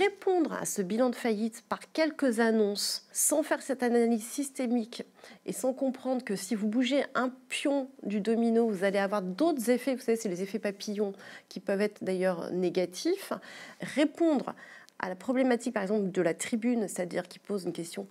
répondre à ce bilan de faillite par quelques annonces, sans faire cette analyse systémique et sans comprendre que si vous bougez un pion du domino, vous allez avoir d'autres effets, vous savez, c'est les effets papillons qui peuvent être d'ailleurs négatifs, répondre à la problématique par exemple de la tribune, c'est-à-dire qui pose une question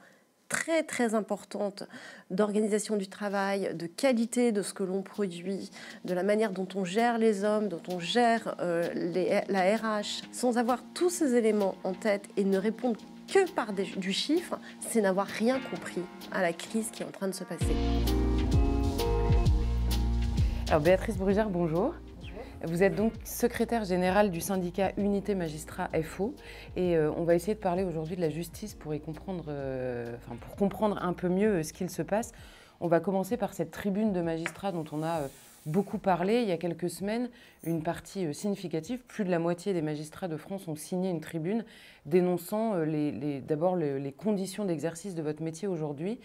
très très importante d'organisation du travail, de qualité de ce que l'on produit, de la manière dont on gère les hommes, dont on gère euh, la RH, sans avoir tous ces éléments en tête et ne répondre que par du chiffre, c'est n'avoir rien compris à la crise qui est en train de se passer. Alors Béatrice Brugère, bonjour. Vous êtes donc secrétaire générale du syndicat Unité Magistrat FO et euh, on va essayer de parler aujourd'hui de la justice pour y comprendre, euh, enfin, pour comprendre un peu mieux euh, ce qu'il se passe. On va commencer par cette tribune de magistrats dont on a beaucoup parlé il y a quelques semaines. Une partie significative, plus de la moitié des magistrats de France ont signé une tribune dénonçant d'abord les conditions d'exercice de votre métier aujourd'hui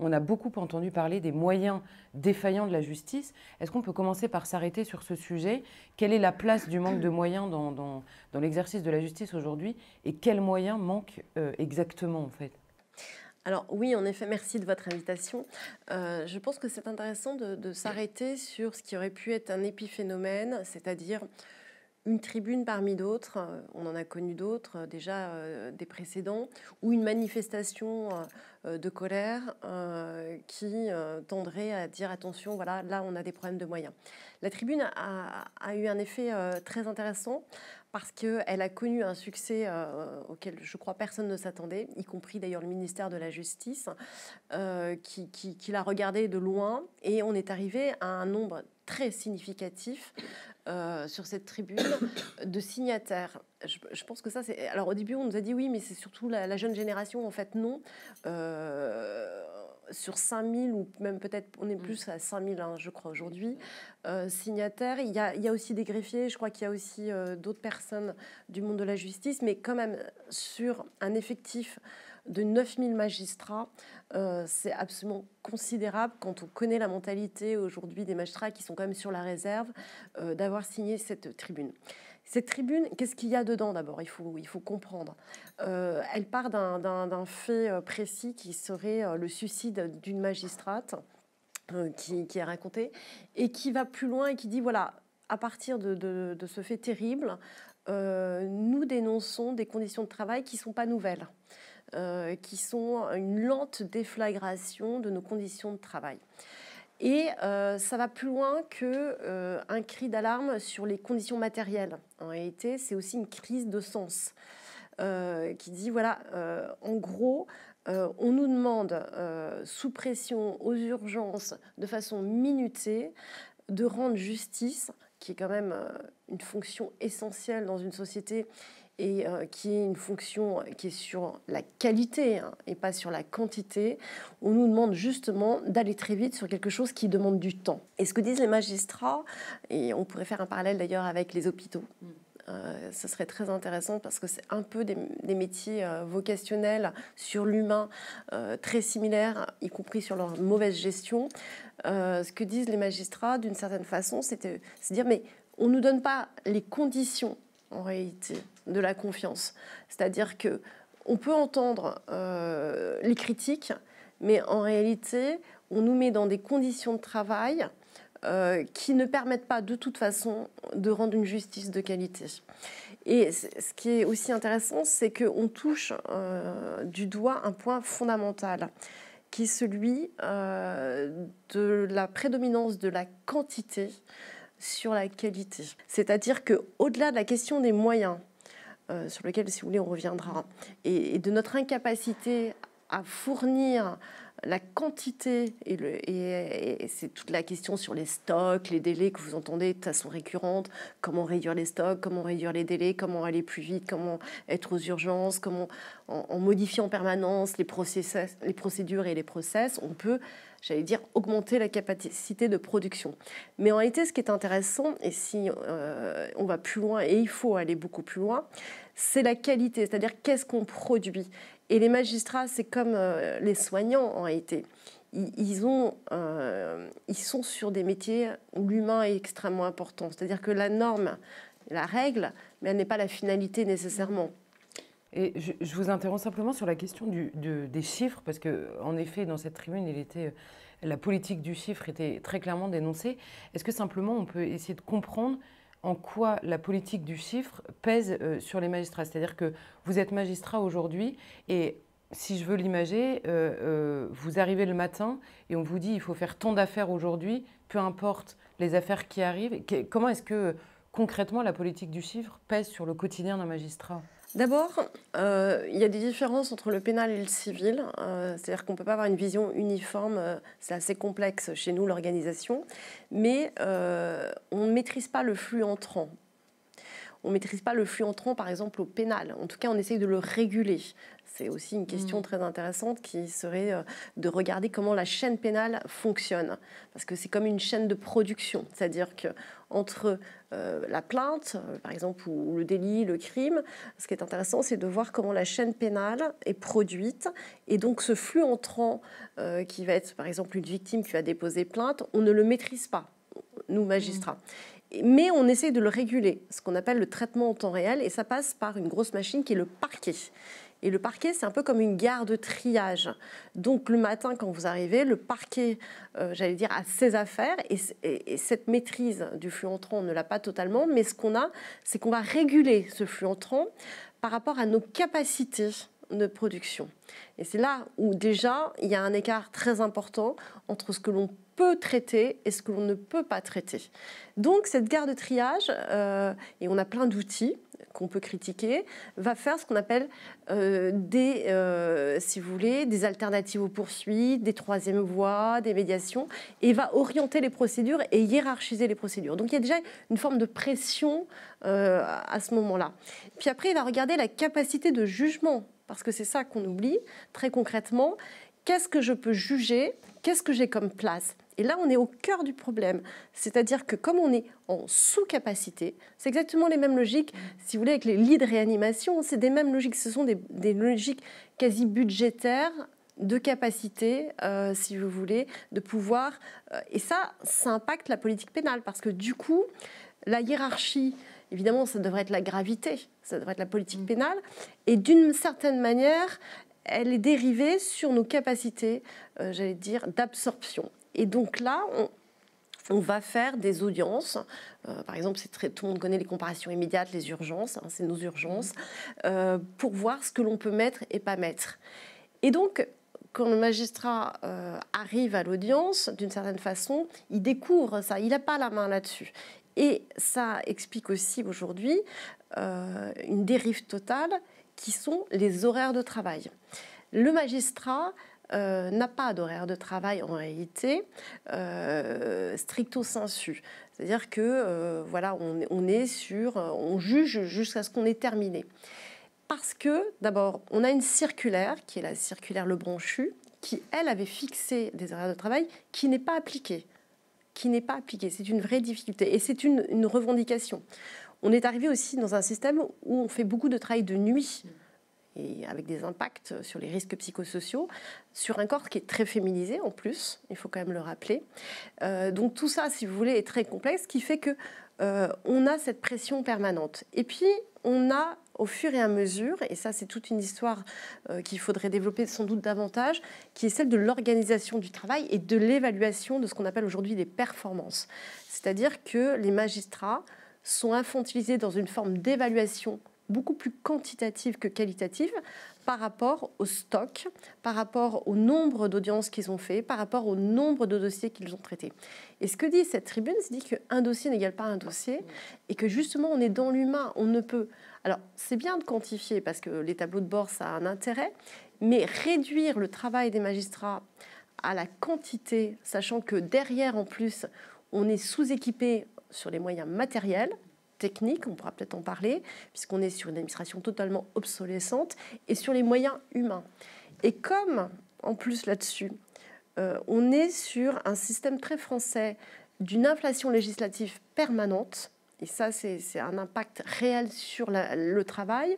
on a beaucoup entendu parler des moyens défaillants de la justice. Est-ce qu'on peut commencer par s'arrêter sur ce sujet? Quelle est la place du manque de moyens dans, l'exercice de la justice aujourd'hui? Et quels moyens manquent euh, exactement en fait? Alors oui, en effet, merci de votre invitation. Euh, je pense que c'est intéressant de s'arrêter sur ce qui aurait pu être un épiphénomène, c'est-à-dire une tribune parmi d'autres, euh, on en a connu d'autres euh, déjà euh, des précédents, ou une manifestation de colère qui tendrait à dire attention, voilà, là on a des problèmes de moyens. La tribune a, eu un effet très intéressant parce qu'elle a connu un succès auquel je crois personne ne s'attendait, y compris d'ailleurs le ministère de la Justice, qui, qui l'a regardé de loin, et on est arrivé à un nombre très significatif euh, sur cette tribune de signataires. Je, pense que ça, c'est. Alors au début, on nous a dit oui, mais c'est surtout la, jeune génération. En fait, non. Euh, sur 5000 ou même peut-être, on est plus à 5000, hein, je crois, aujourd'hui, euh, signataires. Il y, a, il y, a, aussi des greffiers, je crois qu'il y a aussi d'autres personnes du monde de la justice, mais quand même sur un effectif de 9000 magistrats, euh, c'est absolument considérable quand on connaît la mentalité aujourd'hui des magistrats qui sont quand même sur la réserve euh, d'avoir signé cette tribune. Cette tribune, qu'est-ce qu'il y a dedans d'abord? Il faut, il faut comprendre. Euh, elle part d'un fait précis qui serait le suicide d'une magistrate qui, qui, est raconté et qui va plus loin et qui dit voilà, à partir de, de ce fait terrible, nous dénonçons des conditions de travail qui ne sont pas nouvelles. Euh, qui sont une lente déflagration de nos conditions de travail. Et euh, ça va plus loin que euh, un cri d'alarme sur les conditions matérielles. En réalité, c'est aussi une crise de sens qui dit voilà, en gros, on nous demande sous pression aux urgences, de façon minutée, de rendre justice, qui est quand même une fonction essentielle dans une société et euh, qui est une fonction qui est sur la qualité hein, et pas sur la quantité, on nous demande justement d'aller très vite sur quelque chose qui demande du temps. Et ce que disent les magistrats, et on pourrait faire un parallèle d'ailleurs avec les hôpitaux, mm. euh, ce serait très intéressant parce que c'est un peu des, métiers euh, vocationnels sur l'humain très similaires, y compris sur leur mauvaise gestion. ce que disent les magistrats, d'une certaine façon, c'est de dire mais on ne nous donne pas les conditions en réalité de la confiance. C'est-à-dire que on peut entendre euh, les critiques, mais en réalité, on nous met dans des conditions de travail euh, qui ne permettent pas de toute façon de rendre une justice de qualité. Et ce qui est aussi intéressant, c'est qu'on touche euh, du doigt un point fondamental, qui est celui de la prédominance de la quantité sur la qualité. C'est-à-dire que au-delà de la question des moyens, euh, sur lequel, si vous voulez, on reviendra, et, de notre incapacité à fournir la quantité, et, c'est toute la question sur les stocks, les délais que vous entendez de façon récurrente, comment réduire les stocks, comment réduire les délais, comment aller plus vite, comment être aux urgences, comment, en, en modifiant en permanence les, les procédures et les process, on peut j'allais dire, augmenter la capacité de production. Mais en réalité, ce qui est intéressant, et si euh, on va plus loin, et il faut aller beaucoup plus loin, c'est la qualité, c'est-à-dire qu'est-ce qu'on produit. Et les magistrats, c'est comme euh, les soignants en réalité. Ils, ont, euh, ils sont sur des métiers où l'humain est extrêmement important. C'est-à-dire que la norme, la règle, mais elle n'est pas la finalité nécessairement. Et je, vous interromps simplement sur la question des chiffres, parce qu'en effet, dans cette tribune, était, la politique du chiffre était très clairement dénoncée. Est-ce que simplement on peut essayer de comprendre en quoi la politique du chiffre pèse euh, sur les magistrats C'est-à-dire que vous êtes magistrat aujourd'hui et si je veux l'imager, euh, euh, vous arrivez le matin et on vous dit il faut faire tant d'affaires aujourd'hui, peu importe les affaires qui arrivent. Comment est-ce que concrètement la politique du chiffre pèse sur le quotidien d'un magistrat? D'abord, euh, il y a des différences entre le pénal et le civil. Euh, c'est-à-dire qu'on ne peut pas avoir une vision uniforme. Euh, c'est assez complexe chez nous, l'organisation. Mais on ne maîtrise pas le flux entrant. On ne maîtrise pas le flux entrant, par exemple, au pénal. En tout cas, on essaye de le réguler. C'est aussi une question mm. très intéressante qui serait euh, de regarder comment la chaîne pénale fonctionne. Parce que c'est comme une chaîne de production. C'est-à-dire que entre euh, la plainte, euh, par exemple, ou le délit, le crime, ce qui est intéressant, c'est de voir comment la chaîne pénale est produite. Et donc ce flux entrant qui va être, par exemple, une victime qui va déposer plainte, on ne le maîtrise pas, nous, magistrats. Mm. mais on essaie de le réguler, ce qu'on appelle le traitement en temps réel, et ça passe par une grosse machine qui est le parquet. Et le parquet, c'est un peu comme une gare de triage. Donc le matin, quand vous arrivez, le parquet, euh, j'allais dire, a ses affaires. Et, cette maîtrise du flux entrant, on ne l'a pas totalement. Mais ce qu'on a, c'est qu'on va réguler ce flux entrant par rapport à nos capacités de production. Et c'est là où déjà, il y a un écart très important entre ce que l'on peut traiter et ce que l'on ne peut pas traiter. Donc cette gare de triage, euh, et on a plein d'outils, qu'on peut critiquer, va faire ce qu'on appelle euh, des, euh, si vous voulez, des alternatives aux poursuites, des troisièmes voies, des médiations, et va orienter les procédures et hiérarchiser les procédures. Donc il y a déjà une forme de pression à ce moment-là. Puis après, il va regarder la capacité de jugement, parce que c'est ça qu'on oublie très concrètement. Qu'est-ce que je peux juger? Qu'est-ce que j'ai comme place? Et là, on est au cœur du problème. C'est-à-dire que comme on est en sous-capacité, c'est exactement les mêmes logiques, si vous voulez, avec les lits de réanimation, c'est des mêmes logiques, ce sont des, logiques quasi budgétaires de capacité, euh, si vous voulez, de pouvoir. Euh, et ça, ça impacte la politique pénale, parce que du coup, la hiérarchie, évidemment, ça devrait être la gravité, ça devrait être la politique pénale, et d'une certaine manière, elle est dérivée sur nos capacités, euh, j'allais dire, d'absorption. Et donc là, on, va faire des audiences. Euh, par exemple, c'est très, tout le monde connaît les comparaisons immédiates, les urgences, hein, c'est nos urgences, euh, pour voir ce que l'on peut mettre et pas mettre. Et donc, quand le magistrat euh, arrive à l'audience, d'une certaine façon, il découvre ça, il n'a pas la main là-dessus. Et ça explique aussi aujourd'hui une dérive totale qui sont les horaires de travail. Le magistrat euh, n'a pas d'horaire de travail en réalité euh, stricto sensu. C'est-à-dire que euh, voilà, on, est sur, on juge jusqu'à ce qu'on ait terminé. Parce que d'abord, on a une circulaire qui est la circulaire Le Branchu, qui elle avait fixé des horaires de travail qui n'est pas appliquée, qui n'est pas appliquée. C'est une vraie difficulté et c'est une, revendication. On est arrivé aussi dans un système où on fait beaucoup de travail de nuit et avec des impacts sur les risques psychosociaux, sur un corps qui est très féminisé en plus, il faut quand même le rappeler. Euh, donc tout ça, si vous voulez, est très complexe, qui fait que euh, on a cette pression permanente. Et puis on a au fur et à mesure, et ça c'est toute une histoire euh, qu'il faudrait développer sans doute davantage, qui est celle de l'organisation du travail et de l'évaluation de ce qu'on appelle aujourd'hui les performances. C'est-à-dire que les magistrats sont infantilisés dans une forme d'évaluation beaucoup plus quantitative que qualitative par rapport au stock, par rapport au nombre d'audiences qu'ils ont fait, par rapport au nombre de dossiers qu'ils ont traités. Et ce que dit cette tribune, c'est qu'un dossier n'égale pas un dossier et que justement on est dans l'humain, on ne peut... Alors c'est bien de quantifier parce que les tableaux de bord, ça a un intérêt, mais réduire le travail des magistrats à la quantité, sachant que derrière en plus on est sous-équipé sur les moyens matériels, technique, on pourra peut-être en parler, puisqu'on est sur une administration totalement obsolescente, et sur les moyens humains. Et comme, en plus là-dessus, euh, on est sur un système très français d'une inflation législative permanente, et ça c'est un impact réel sur le travail,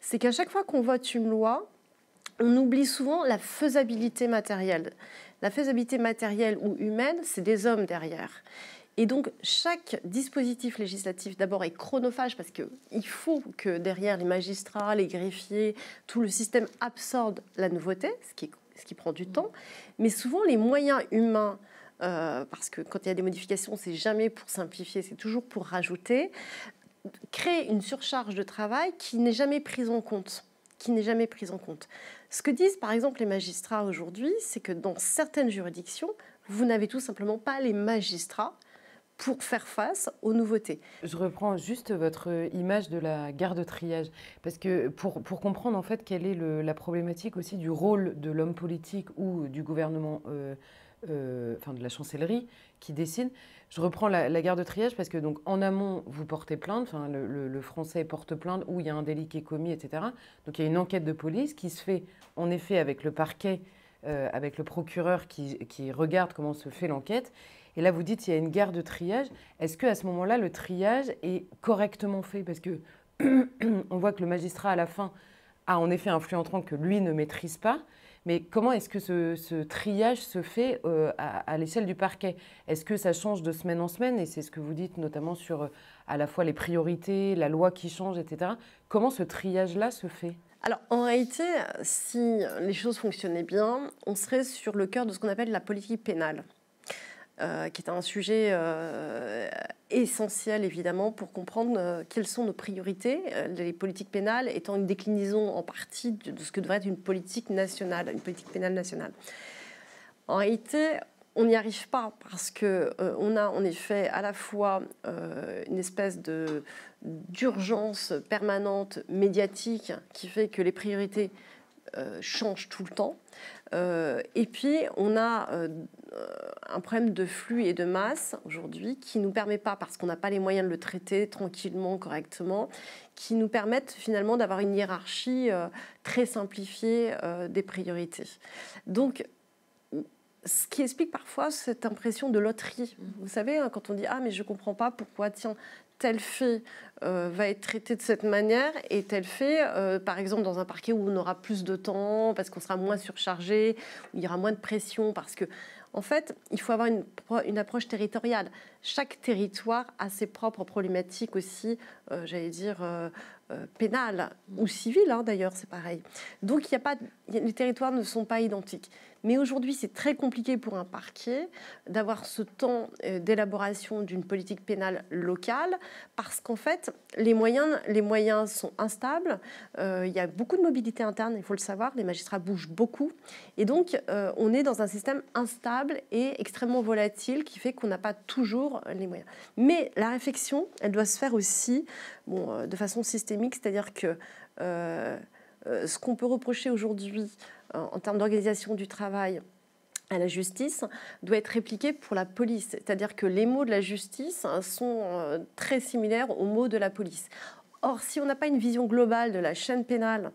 c'est qu'à chaque fois qu'on vote une loi, on oublie souvent la faisabilité matérielle. La faisabilité matérielle ou humaine, c'est des hommes derrière. Et donc, chaque dispositif législatif, d'abord, est chronophage parce qu'il faut que derrière les magistrats, les greffiers, tout le système absorbe la nouveauté, ce qui, prend du temps. Mais souvent, les moyens humains, euh, parce que quand il y a des modifications, c'est jamais pour simplifier, c'est toujours pour rajouter, créent une surcharge de travail qui n'est jamais prise en compte qui n'est jamais prise en compte. Ce que disent par exemple les magistrats aujourd'hui, c'est que dans certaines juridictions, vous n'avez tout simplement pas les magistrats pour faire face aux nouveautés. Je reprends juste votre image de la gare de triage, parce que pour, pour comprendre en fait quelle est la problématique aussi du rôle de l'homme politique ou du gouvernement, euh, euh, de la chancellerie qui décide, je reprends la, gare de triage parce que donc en amont, vous portez plainte, enfin, le, français porte plainte où il y a un délit qui est commis, etc. Donc il y a une enquête de police qui se fait en effet avec le parquet, euh, avec le procureur qui, regarde comment se fait l'enquête. Et là, vous dites qu'il y a une gare de triage. Est-ce qu'à ce moment-là, le triage est correctement fait? Parce que on voit que le magistrat, à la fin, a en effet un flux entrant que lui ne maîtrise pas. Mais comment est-ce que ce, triage se fait euh, à, l'échelle du parquet? Est-ce que ça change de semaine en semaine? Et c'est ce que vous dites notamment sur euh, à la fois les priorités, la loi qui change, etc. Comment ce triage-là se fait? Alors en réalité, si les choses fonctionnaient bien, on serait sur le cœur de ce qu'on appelle la politique pénale. Euh, qui est un sujet euh, essentiel évidemment pour comprendre euh, quelles sont nos priorités, les politiques pénales étant une déclinaison en partie de, ce que devrait être une politique nationale, une politique pénale nationale. En réalité, on n'y arrive pas parce que on a en effet à la fois une espèce de d'urgence permanente médiatique qui fait que les priorités changent tout le temps. et puis on a euh, un problème de flux et de masse aujourd'hui qui nous permet pas, parce qu'on n'a pas les moyens de le traiter tranquillement, correctement, qui nous permettent finalement d'avoir une hiérarchie euh, très simplifiée euh, des priorités. Donc, ce qui explique parfois cette impression de loterie. Vous savez, hein, quand on dit Ah, mais je ne comprends pas pourquoi, tiens, tel fait va être traité de cette manière et tel fait, par exemple, dans un parquet où on aura plus de temps, parce qu'on sera moins surchargé, où il y aura moins de pression, parce que en fait, il faut avoir une, approche territoriale. Chaque territoire a ses propres problématiques aussi, euh, j'allais dire, euh, pénales ou civiles, hein, d'ailleurs, c'est pareil. Donc, y a pas, les territoires ne sont pas identiques. Mais aujourd'hui, c'est très compliqué pour un parquet d'avoir ce temps euh, d'élaboration d'une politique pénale locale parce qu'en fait, les moyens, les moyens sont instables. Euh, il y a beaucoup de mobilité interne, il faut le savoir. Les magistrats bougent beaucoup. Et donc, on est dans un système instable et extrêmement volatile qui fait qu'on n'a pas toujours les moyens. Mais la réflexion, elle doit se faire aussi bon, de façon systémique, c'est-à-dire que ce qu'on peut reprocher aujourd'hui en termes d'organisation du travail à la justice doit être répliqué pour la police. C'est-à-dire que les mots de la justice sont euh, très similaires aux mots de la police. Or, si on n'a pas une vision globale de la chaîne pénale,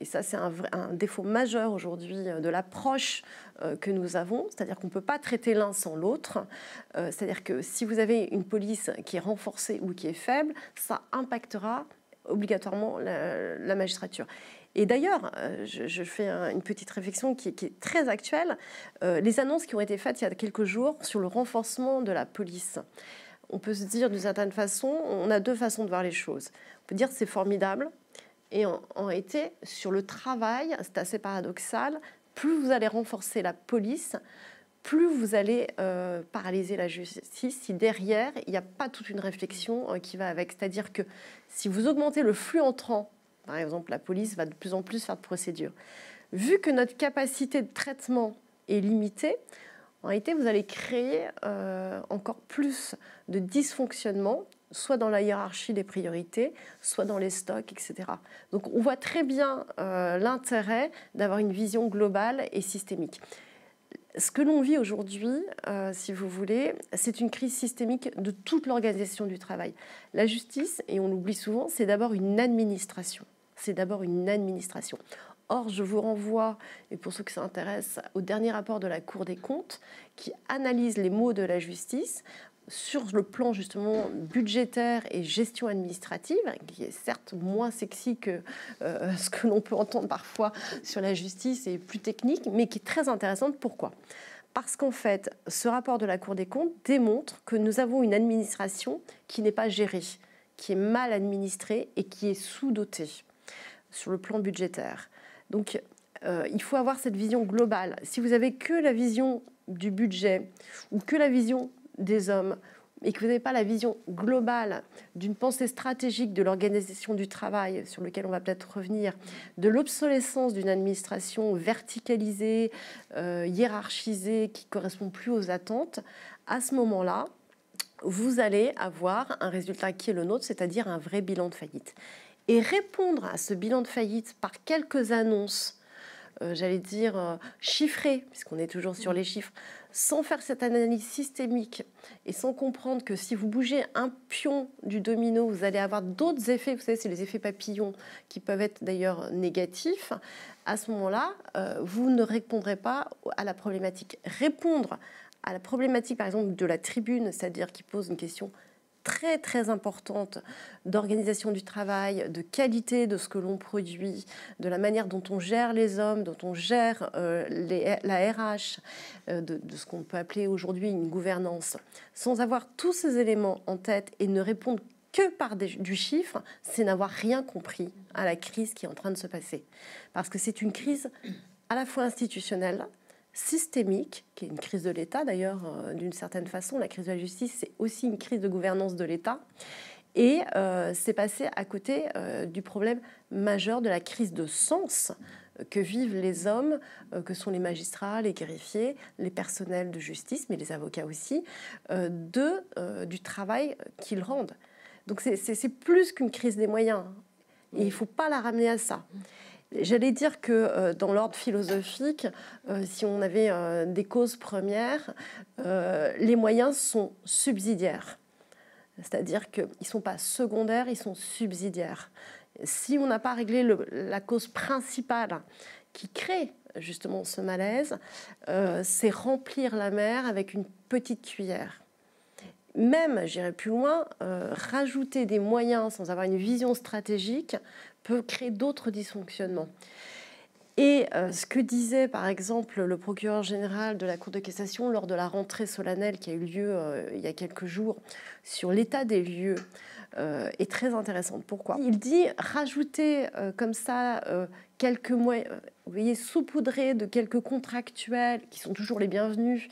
et ça c'est un, défaut majeur aujourd'hui euh, de l'approche euh, que nous avons, c'est-à-dire qu'on ne peut pas traiter l'un sans l'autre, c'est-à-dire que si vous avez une police qui est renforcée ou qui est faible, ça impactera obligatoirement la magistrature. Et d'ailleurs, euh, je, fais une petite réflexion qui, est très actuelle. Euh, les annonces qui ont été faites il y a quelques jours sur le renforcement de la police. On peut se dire d'une certaine façon, on a deux façons de voir les choses. On peut dire c'est formidable. Et en, réalité, sur le travail, c'est assez paradoxal. Plus vous allez renforcer la police, plus vous allez euh, paralyser la justice si derrière, il n'y a pas toute une réflexion qui va avec. C'est-à-dire que si vous augmentez le flux entrant par exemple, la police va de plus en plus faire de procédures. Vu que notre capacité de traitement est limitée, en réalité, vous allez créer euh, encore plus de dysfonctionnement, soit dans la hiérarchie des priorités, soit dans les stocks, etc. Donc on voit très bien euh, l'intérêt d'avoir une vision globale et systémique. Ce que l'on vit aujourd'hui, euh, si vous voulez, c'est une crise systémique de toute l'organisation du travail. La justice, et on l'oublie souvent, c'est d'abord une administration c'est d'abord une administration. Or, je vous renvoie, et pour ceux que ça intéresse, au dernier rapport de la Cour des comptes qui analyse les mots de la justice sur le plan justement budgétaire et gestion administrative, qui est certes moins sexy que euh, ce que l'on peut entendre parfois sur la justice et plus technique, mais qui est très intéressante. Pourquoi? Parce qu'en fait, ce rapport de la Cour des comptes démontre que nous avons une administration qui n'est pas gérée, qui est mal administrée et qui est sous-dotée sur le plan budgétaire. Donc, euh, il faut avoir cette vision globale. Si vous avez que la vision du budget ou que la vision des hommes et que vous n'avez pas la vision globale d'une pensée stratégique de l'organisation du travail, sur lequel on va peut-être revenir, de l'obsolescence d'une administration verticalisée, euh, hiérarchisée, qui correspond plus aux attentes, à ce moment-là, vous allez avoir un résultat qui est le nôtre, c'est-à-dire un vrai bilan de faillite. Et répondre à ce bilan de faillite par quelques annonces euh, j'allais dire, euh, chiffré, puisqu'on est toujours sur les chiffres, sans faire cette analyse systémique et sans comprendre que si vous bougez un pion du domino, vous allez avoir d'autres effets, vous savez, c'est les effets papillons qui peuvent être d'ailleurs négatifs, à ce moment-là, euh, vous ne répondrez pas à la problématique. Répondre à la problématique, par exemple, de la tribune, c'est-à-dire qui pose une question très très importante d'organisation du travail, de qualité de ce que l'on produit, de la manière dont on gère les hommes, dont on gère euh, la RH, euh, de, ce qu'on peut appeler aujourd'hui une gouvernance, sans avoir tous ces éléments en tête et ne répondre que par du chiffre, c'est n'avoir rien compris à la crise qui est en train de se passer. Parce que c'est une crise à la fois institutionnelle, systémique, qui est une crise de l'État d'ailleurs, euh, d'une certaine façon. La crise de la justice, c'est aussi une crise de gouvernance de l'État. Et euh, c'est passé à côté euh, du problème majeur de la crise de sens que vivent les hommes, que sont les magistrats, les greffiers, les personnels de justice, mais les avocats aussi, de, du travail qu'ils rendent. Donc c'est plus qu'une crise des moyens. Et il ne faut pas la ramener à ça. J'allais dire que euh, dans l'ordre philosophique, euh, si on avait euh, des causes premières, les moyens sont subsidiaires. C'est-à-dire qu'ils ne sont pas secondaires, ils sont subsidiaires. Si on n'a pas réglé la cause principale qui crée justement ce malaise, c'est remplir la mer avec une petite cuillère même, j'irai plus loin, rajouter des moyens sans avoir une vision stratégique peut créer d'autres dysfonctionnements. Et euh, ce que disait par exemple le procureur général de la Cour de cassation lors de la rentrée solennelle qui a eu lieu euh, il y a quelques jours sur l'état des lieux euh, est très intéressant. Pourquoi? Il dit rajouter comme ça quelques moyens, vous voyez, saupoudrer de quelques contractuels qui sont toujours les bienvenus,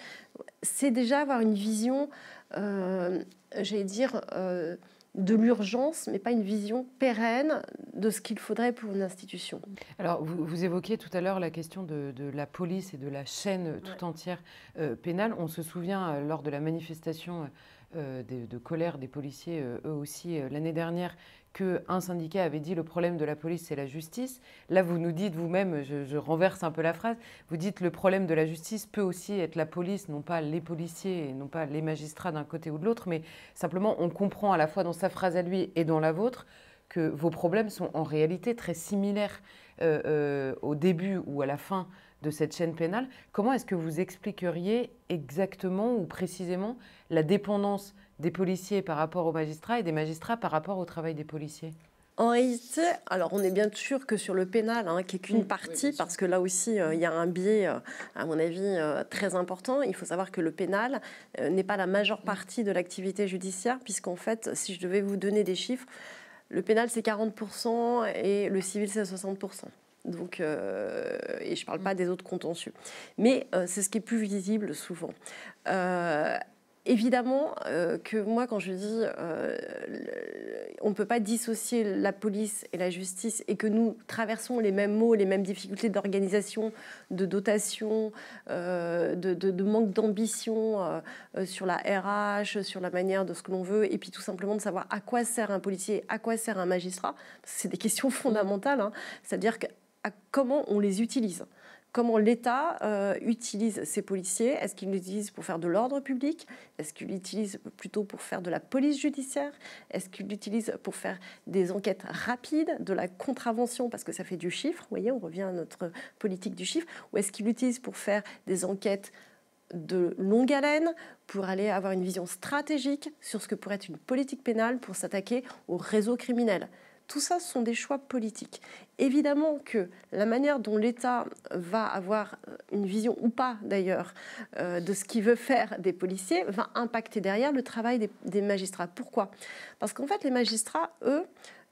c'est déjà avoir une vision, j'allais dire, de l'urgence, mais pas une vision pérenne de ce qu'il faudrait pour une institution. Alors, vous, vous évoquiez tout à l'heure la question de, la police et de la chaîne tout entière euh, pénale. On se souvient, euh, lors de la manifestation euh, de, colère des policiers, eux aussi, l'année dernière, qu'un syndicat avait dit le problème de la police, c'est la justice. Là, vous nous dites vous-même, je, renverse un peu la phrase, vous dites le problème de la justice peut aussi être la police, non pas les policiers, non pas les magistrats d'un côté ou de l'autre, mais simplement on comprend à la fois dans sa phrase à lui et dans la vôtre que vos problèmes sont en réalité très similaires euh, euh, au début ou à la fin de cette chaîne pénale. Comment est-ce que vous expliqueriez exactement ou précisément la dépendance des policiers par rapport aux magistrats et des magistrats par rapport au travail des policiers? En réalité, alors on est bien sûr que sur le pénal, hein, qui est qu'une partie, parce que là aussi euh, il y a un biais, euh, à mon avis, euh, très important. Il faut savoir que le pénal n'est pas la majeure partie de l'activité judiciaire, puisqu'en fait, si je devais vous donner des chiffres, le pénal c'est 40% et le civil c'est 60%. Donc, et je ne parle pas des autres contentieux. Mais c'est ce qui est plus visible souvent évidemment euh, que moi, quand je dis euh, on ne peut pas dissocier la police et la justice et que nous traversons les mêmes mots, les mêmes difficultés d'organisation, de dotation, euh, de, manque d'ambition sur la RH, sur la manière de ce que l'on veut, et puis tout simplement de savoir à quoi sert un policier, à quoi sert un magistrat, c'est des questions fondamentales. Hein. C'est-à-dire comment on les utilise comment l'État euh, utilise ces policiers. Est-ce qu'il l'utilise pour faire de l'ordre public? Est-ce qu'il l'utilise plutôt pour faire de la police judiciaire? Est-ce qu'il l'utilise pour faire des enquêtes rapides, de la contravention, parce que ça fait du chiffre? Vous voyez, on revient à notre politique du chiffre. Ou est-ce qu'il l'utilise pour faire des enquêtes de longue haleine pour aller avoir une vision stratégique sur ce que pourrait être une politique pénale pour s'attaquer aux réseaux criminels tout ça sont des choix politiques. Évidemment que la manière dont l'État va avoir une vision ou pas d'ailleurs euh, de ce qu'il veut faire des policiers va impacter derrière le travail des, magistrats. Pourquoi? Parce qu'en fait les magistrats, eux,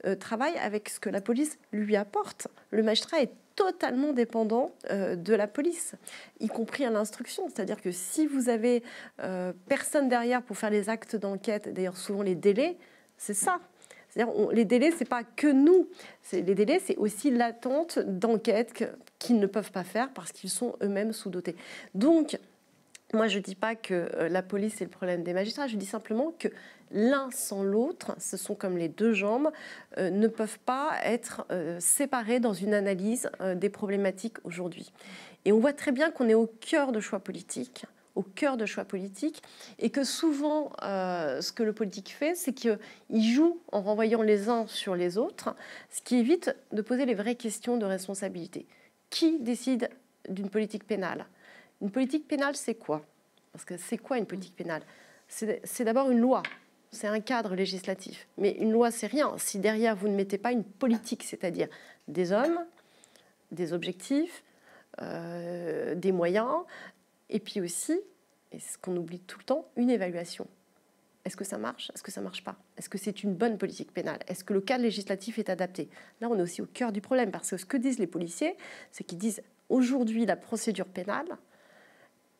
euh, travaillent avec ce que la police lui apporte. Le magistrat est totalement dépendant euh, de la police, y compris à l'instruction. C'est-à-dire que si vous avez personne derrière pour faire les actes d'enquête, d'ailleurs souvent les délais, c'est ça c'est-à-dire, les délais, c'est pas que nous. Les délais, c'est aussi l'attente d'enquête qu'ils ne peuvent pas faire parce qu'ils sont eux-mêmes sous-dotés. Donc, moi, je ne dis pas que euh, la police est le problème des magistrats, je dis simplement que l'un sans l'autre, ce sont comme les deux jambes, euh, ne peuvent pas être euh, séparés dans une analyse des problématiques aujourd'hui. Et on voit très bien qu'on est au cœur de choix politiques au cœur de choix politiques et que souvent, euh, ce que le politique fait, c'est qu'il joue en renvoyant les uns sur les autres, ce qui évite de poser les vraies questions de responsabilité. Qui décide d'une politique pénale? Une politique pénale, c'est quoi? Parce que c'est quoi une politique pénale? C'est d'abord une loi, c'est un cadre législatif. Mais une loi, c'est rien. Si derrière vous ne mettez pas une politique, c'est-à-dire des hommes, des objectifs, euh, des moyens, et puis aussi, et ce qu'on oublie tout le temps, une évaluation. Est-ce que ça marche? Est-ce que ça marche pas? Est-ce que c'est une bonne politique pénale? Est-ce que le cadre législatif est adapté? Là, on est aussi au cœur du problème parce que ce que disent les policiers, c'est qu'ils disent aujourd'hui la procédure pénale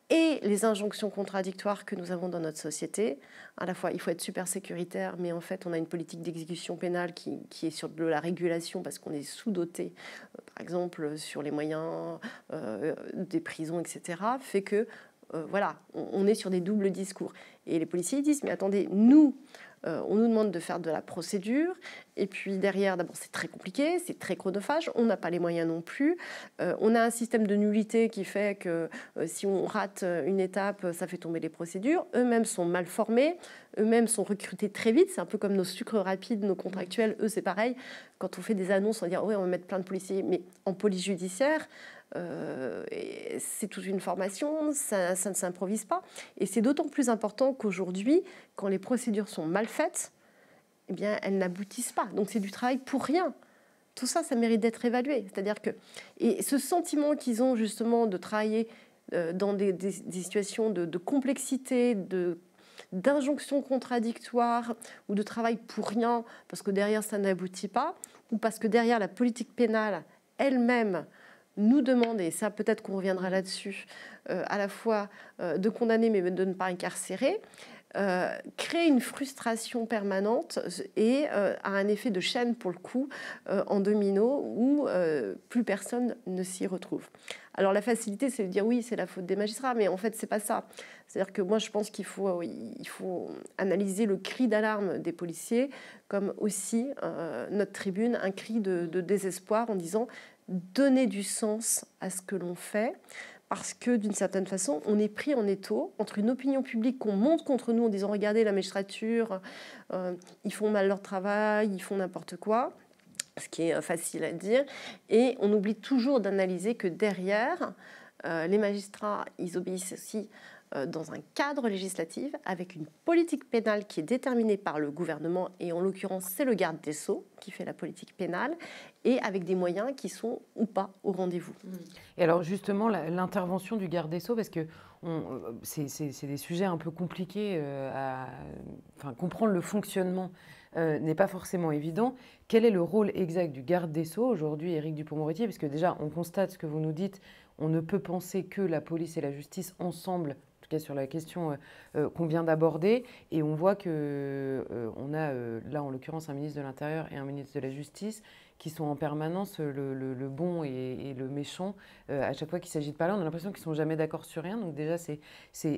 et les injonctions contradictoires que nous avons dans notre société. À la fois, il faut être super sécuritaire, mais en fait, on a une politique d'exécution pénale qui, est sur de la régulation parce qu'on est sous-doté, euh, par exemple, sur les moyens euh, des prisons, etc., fait que euh, voilà, on, est sur des doubles discours. Et les policiers disent, mais attendez, nous, euh, on nous demande de faire de la procédure, et puis derrière, d'abord, c'est très compliqué, c'est très chronophage, on n'a pas les moyens non plus. Euh, on a un système de nullité qui fait que si on rate une étape, ça fait tomber les procédures. Eux-mêmes sont mal formés, eux-mêmes sont recrutés très vite. C'est un peu comme nos sucres rapides, nos contractuels. Eux, c'est pareil. Quand on fait des annonces, on dit, oui, on va mettre plein de policiers, mais en police judiciaire, euh, c'est toute une formation, ça, ne s'improvise pas. Et c'est d'autant plus important qu'aujourd'hui, quand les procédures sont mal faites, eh bien, elles n'aboutissent pas. Donc c'est du travail pour rien. Tout ça, ça mérite d'être évalué. C'est-à-dire que et ce sentiment qu'ils ont justement de travailler euh, dans des, situations de, de complexité, de d'injonctions contradictoires ou de travail pour rien parce que derrière ça n'aboutit pas ou parce que derrière la politique pénale elle-même nous demander, ça peut-être qu'on reviendra là-dessus, euh, à la fois euh, de condamner mais de ne pas incarcérer, euh, crée une frustration permanente et a un effet de chaîne pour le coup en domino où plus personne ne s'y retrouve. Alors la facilité, c'est de dire oui, c'est la faute des magistrats, mais en fait, c'est pas ça. C'est-à-dire que moi, je pense qu'il faut, il faut analyser le cri d'alarme des policiers comme aussi notre tribune, un cri de désespoir en disant donner du sens à ce que l'on fait, parce que d'une certaine façon, on est pris en étau entre une opinion publique qu'on monte contre nous en disant regardez la magistrature, euh, ils font mal leur travail, ils font n'importe quoi, ce qui est euh, facile à dire, et on oublie toujours d'analyser que derrière, euh, les magistrats, ils obéissent aussi dans un cadre législatif avec une politique pénale qui est déterminée par le gouvernement, et en l'occurrence c'est le garde des sceaux qui fait la politique pénale, et avec des moyens qui sont ou pas au rendez-vous. Et alors justement, l'intervention du garde des sceaux, parce que euh, c'est des sujets un peu compliqués euh, à enfin, comprendre le fonctionnement. n'est pas forcément évident. Quel est le rôle exact du garde des Sceaux aujourd'hui, Éric Dupont-Moretti Parce que déjà, on constate ce que vous nous dites, on ne peut penser que la police et la justice ensemble tout cas sur la question euh, euh, qu'on vient d'aborder. Et on voit que euh, on a là, en l'occurrence, un ministre de l'Intérieur et un ministre de la Justice qui sont en permanence le, bon et, le méchant. à chaque fois qu'il s'agit de parler, on a l'impression qu'ils sont jamais d'accord sur rien. Donc déjà, c'est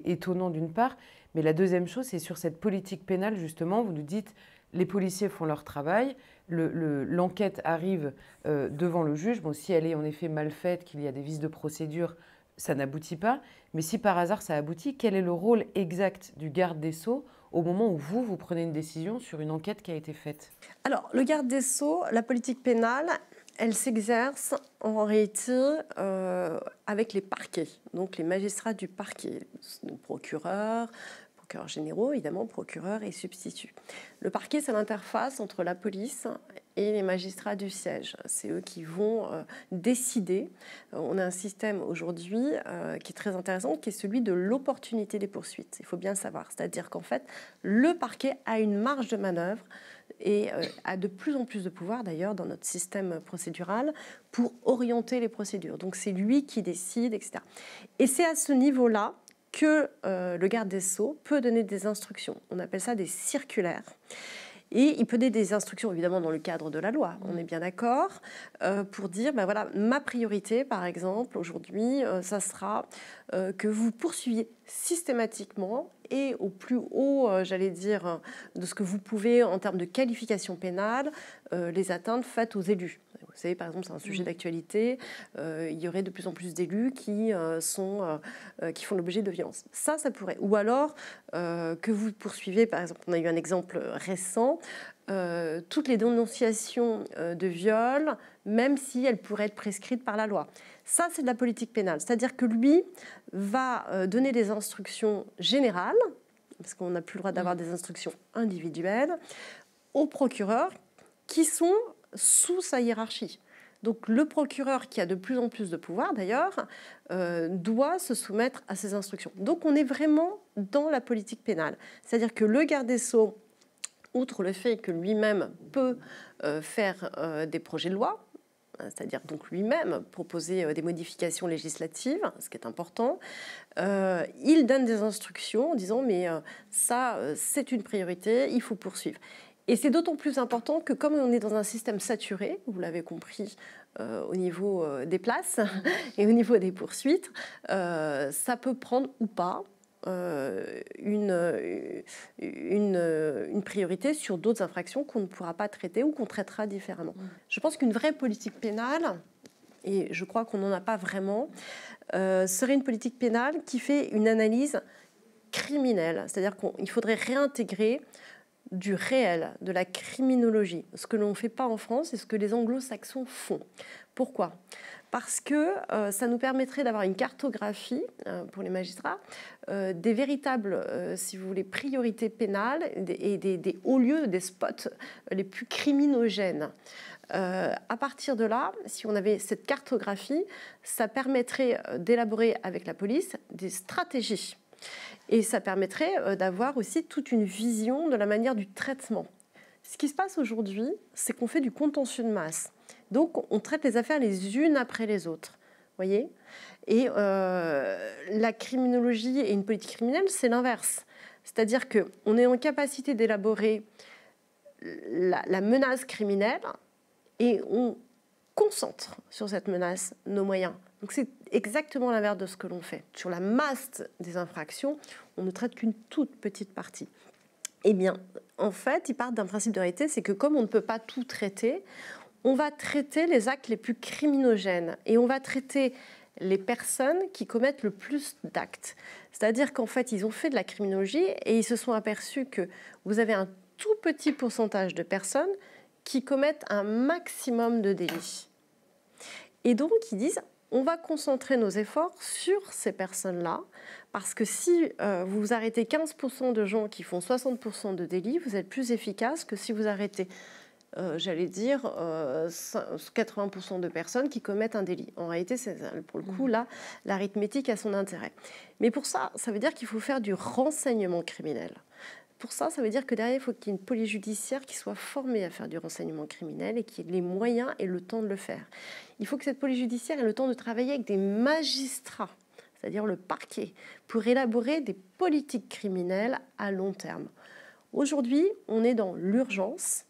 étonnant d'une part. Mais la deuxième chose, c'est sur cette politique pénale, justement, vous nous dites, les policiers font leur travail, l'enquête arrive devant le juge. Bon, si elle est en effet mal faite, qu'il y a des vices de procédure, ça n'aboutit pas. Mais si par hasard ça aboutit, quel est le rôle exact du garde des Sceaux au moment où vous, vous prenez une décision sur une enquête qui a été faite? Alors, le garde des Sceaux, la politique pénale, elle s'exerce en réalité euh, avec les parquets, donc les magistrats du parquet, procureurs, procureurs généraux, évidemment, procureurs et substituts. Le parquet, c'est l'interface entre la police et les magistrats du siège. C'est eux qui vont euh, décider. Euh, on a un système aujourd'hui euh, qui est très intéressant, qui est celui de l'opportunité des poursuites. Il faut bien le savoir. C'est-à-dire qu'en fait, le parquet a une marge de manœuvre et a de plus en plus de pouvoir d'ailleurs dans notre système procédural pour orienter les procédures. Donc c'est lui qui décide, etc. Et c'est à ce niveau-là que le garde des sceaux peut donner des instructions. On appelle ça des circulaires. Et il peut donner des instructions, évidemment, dans le cadre de la loi, on mm. est bien d'accord, euh, pour dire, ben voilà, ma priorité, par exemple, aujourd'hui, euh, ça sera euh, que vous poursuiviez systématiquement et au plus haut, j'allais dire, de ce que vous pouvez en termes de qualification pénale, les atteintes faites aux élus. Vous savez, par exemple, c'est un sujet mm. d'actualité. Euh, il y aurait de plus en plus d'élus qui, euh, sont, euh, qui font l'objet de violences. Ça, ça pourrait. Ou alors que vous poursuivez, par exemple, on a eu un exemple récent, toutes les dénonciations de viol, même si elles pourraient être prescrites par la loi. Ça, c'est de la politique pénale. C'est-à-dire que lui va donner des instructions générales, parce qu'on n'a plus le droit d'avoir mm. des instructions individuelles, aux procureurs qui sont sous sa hiérarchie. Donc le procureur, qui a de plus en plus de pouvoir d'ailleurs, euh, doit se soumettre à ces instructions. Donc on est vraiment dans la politique pénale. C'est-à-dire que le garde des sceaux, outre le fait que lui-même peut euh, faire euh, des projets de loi, hein, c'est-à-dire donc lui-même proposer des modifications législatives, ce qui est important, il donne des instructions en disant mais ça c'est une priorité, il faut poursuivre. Et c'est d'autant plus important que comme on est dans un système saturé, vous l'avez compris euh, au niveau euh, des places et au niveau des poursuites, euh, ça peut prendre ou pas une, une, priorité sur d'autres infractions qu'on ne pourra pas traiter ou qu'on traitera différemment. Mm. Je pense qu'une vraie politique pénale, et je crois qu'on n'en a pas vraiment, serait une politique pénale qui fait une analyse criminelle. C'est-à-dire qu'il faudrait réintégrer du réel, de la criminologie, ce que l'on ne fait pas en France et ce que les anglo-saxons font. Pourquoi? Parce que euh, ça nous permettrait d'avoir une cartographie euh, pour les magistrats euh, des véritables, si vous voulez, priorités pénales et des, hauts lieux, des spots les plus criminogènes. à partir de là, si on avait cette cartographie, ça permettrait d'élaborer avec la police des stratégies et ça permettrait euh, d'avoir aussi toute une vision de la manière du traitement. Ce qui se passe aujourd'hui, c'est qu'on fait du contentieux de masse. Donc, on traite les affaires les unes après les autres. voyez? Et euh, la criminologie et une politique criminelle, c'est l'inverse. C'est-à-dire qu'on est en capacité d'élaborer la, la, menace criminelle et on concentre sur cette menace nos moyens. Donc c'est exactement l'inverse de ce que l'on fait. Sur la masse des infractions, on ne traite qu'une toute petite partie. Eh bien, en fait, ils partent d'un principe de réalité, c'est que comme on ne peut pas tout traiter, on va traiter les actes les plus criminogènes et on va traiter les personnes qui commettent le plus d'actes. C'est-à-dire qu'en fait, ils ont fait de la criminologie et ils se sont aperçus que vous avez un tout petit pourcentage de personnes qui commettent un maximum de délits. Et donc, ils disent, on va concentrer nos efforts sur ces personnes-là, parce que si euh, vous arrêtez 15% de gens qui font 60% de délits, vous êtes plus efficace que si vous arrêtez, euh, j'allais dire, 80% euh, de personnes qui commettent un délit. En réalité, pour le coup, mmh. là, l'arithmétique a son intérêt. Mais pour ça, ça veut dire qu'il faut faire du renseignement criminel. Pour ça, ça veut dire que derrière, il faut qu'il y ait une police judiciaire qui soit formée à faire du renseignement criminel et qui ait les moyens et le temps de le faire. Il faut que cette police judiciaire ait le temps de travailler avec des magistrats, c'est-à-dire le parquet, pour élaborer des politiques criminelles à long terme. Aujourd'hui, on est dans l'urgence,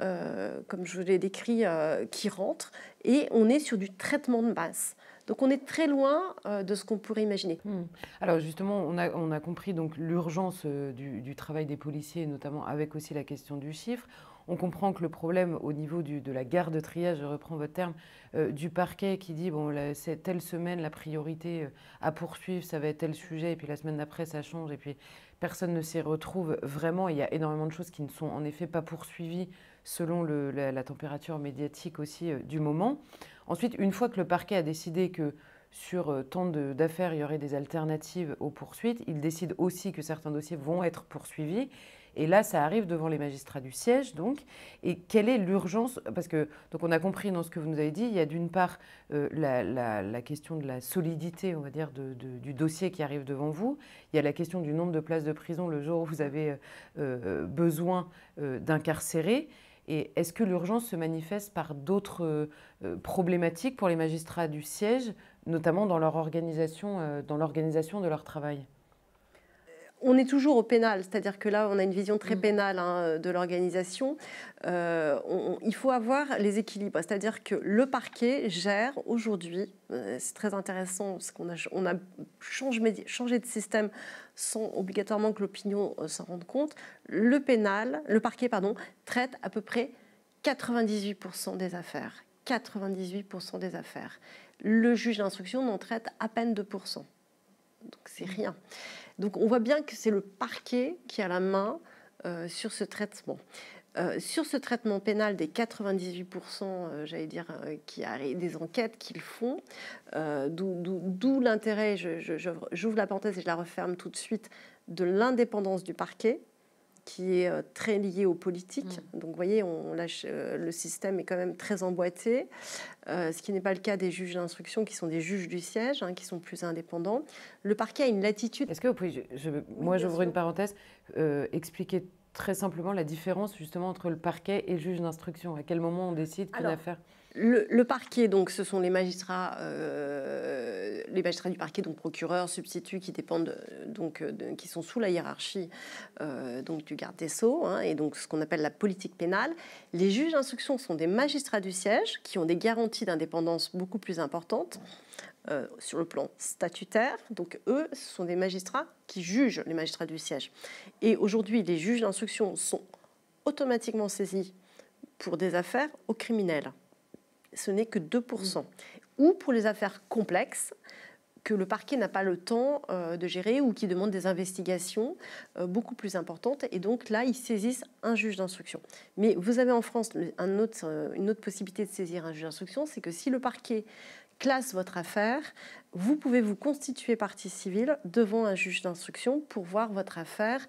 euh, comme je l'ai décrit, euh, qui rentre, et on est sur du traitement de masse. Donc on est très loin euh, de ce qu'on pourrait imaginer. Hmm. Alors justement, on a, compris donc l'urgence euh, du, travail des policiers, notamment avec aussi la question du chiffre. On comprend que le problème au niveau de la garde de triage, je reprends votre terme, euh, du parquet qui dit bon, c'est telle semaine la priorité à poursuivre, ça va être tel sujet, et puis la semaine d'après ça change, et puis personne ne s'y retrouve vraiment. Il y a énormément de choses qui ne sont en effet pas poursuivies selon la, température médiatique aussi du moment. Ensuite, une fois que le parquet a décidé que sur euh, tant d'affaires, il y aurait des alternatives aux poursuites, il décide aussi que certains dossiers vont être poursuivis. Et là, ça arrive devant les magistrats du siège, donc. Et quelle est l'urgence? Parce que, donc, on a compris dans ce que vous nous avez dit, il y a d'une part euh, la, question de la solidité, on va dire, du dossier qui arrive devant vous. Il y a la question du nombre de places de prison le jour où vous avez euh, besoin d'incarcérer. Et est-ce que l'urgence se manifeste par d'autres problématiques pour les magistrats du siège, notamment dans leur organisation, dans l'organisation de leur travail? On est toujours au pénal, c'est-à-dire que là, on a une vision très mm. pénale hein, de l'organisation. Euh, il faut avoir les équilibres, c'est-à-dire que le parquet gère aujourd'hui, euh, c'est très intéressant, parce qu'on a, on a changé, changé, de système sans obligatoirement que l'opinion euh, s'en rende compte. Le pénal, le parquet, pardon, traite à peu près 98% des affaires. 98% des affaires. Le juge d'instruction n'en traite à peine 2%. Donc c'est rien. Donc on voit bien que c'est le parquet qui a la main euh, sur ce traitement. Euh, sur ce traitement pénal des 98%, euh, j'allais dire, qui arrivent des enquêtes qu'ils font, d'où l'intérêt, j'ouvre la parenthèse et je la referme tout de suite, de l'indépendance du parquet, qui est euh, très lié aux politiques. Mm. Donc, vous voyez, on lâche, euh, le système est quand même très emboîté, euh, ce qui n'est pas le cas des juges d'instruction, qui sont des juges du siège, hein, qui sont plus indépendants. Le parquet a une latitude. Est-ce que vous pouvez, je, moi j'ouvre une parenthèse, expliquer très simplement la différence justement entre le parquet et le juge d'instruction À quel moment on décide qu'une affaire le, parquet, donc, ce sont les magistrats, euh, les magistrats du parquet, donc procureurs, substituts, qui dépendent, donc, qui sont sous la hiérarchie euh, donc du garde des sceaux, hein, et donc ce qu'on appelle la politique pénale. Les juges d'instruction sont des magistrats du siège qui ont des garanties d'indépendance beaucoup plus importantes. Euh, sur le plan statutaire. Donc eux, ce sont des magistrats qui jugent les magistrats du siège. Et aujourd'hui, les juges d'instruction sont automatiquement saisis pour des affaires aux criminels ce n'est que 2%. Ou pour les affaires complexes, que le parquet n'a pas le temps euh, de gérer ou qui demandent des investigations euh, beaucoup plus importantes. Et donc là, ils saisissent un juge d'instruction. Mais vous avez en France un autre, euh, une autre possibilité de saisir un juge d'instruction, c'est que si le parquet classe votre affaire, vous pouvez vous constituer partie civile devant un juge d'instruction pour voir votre affaire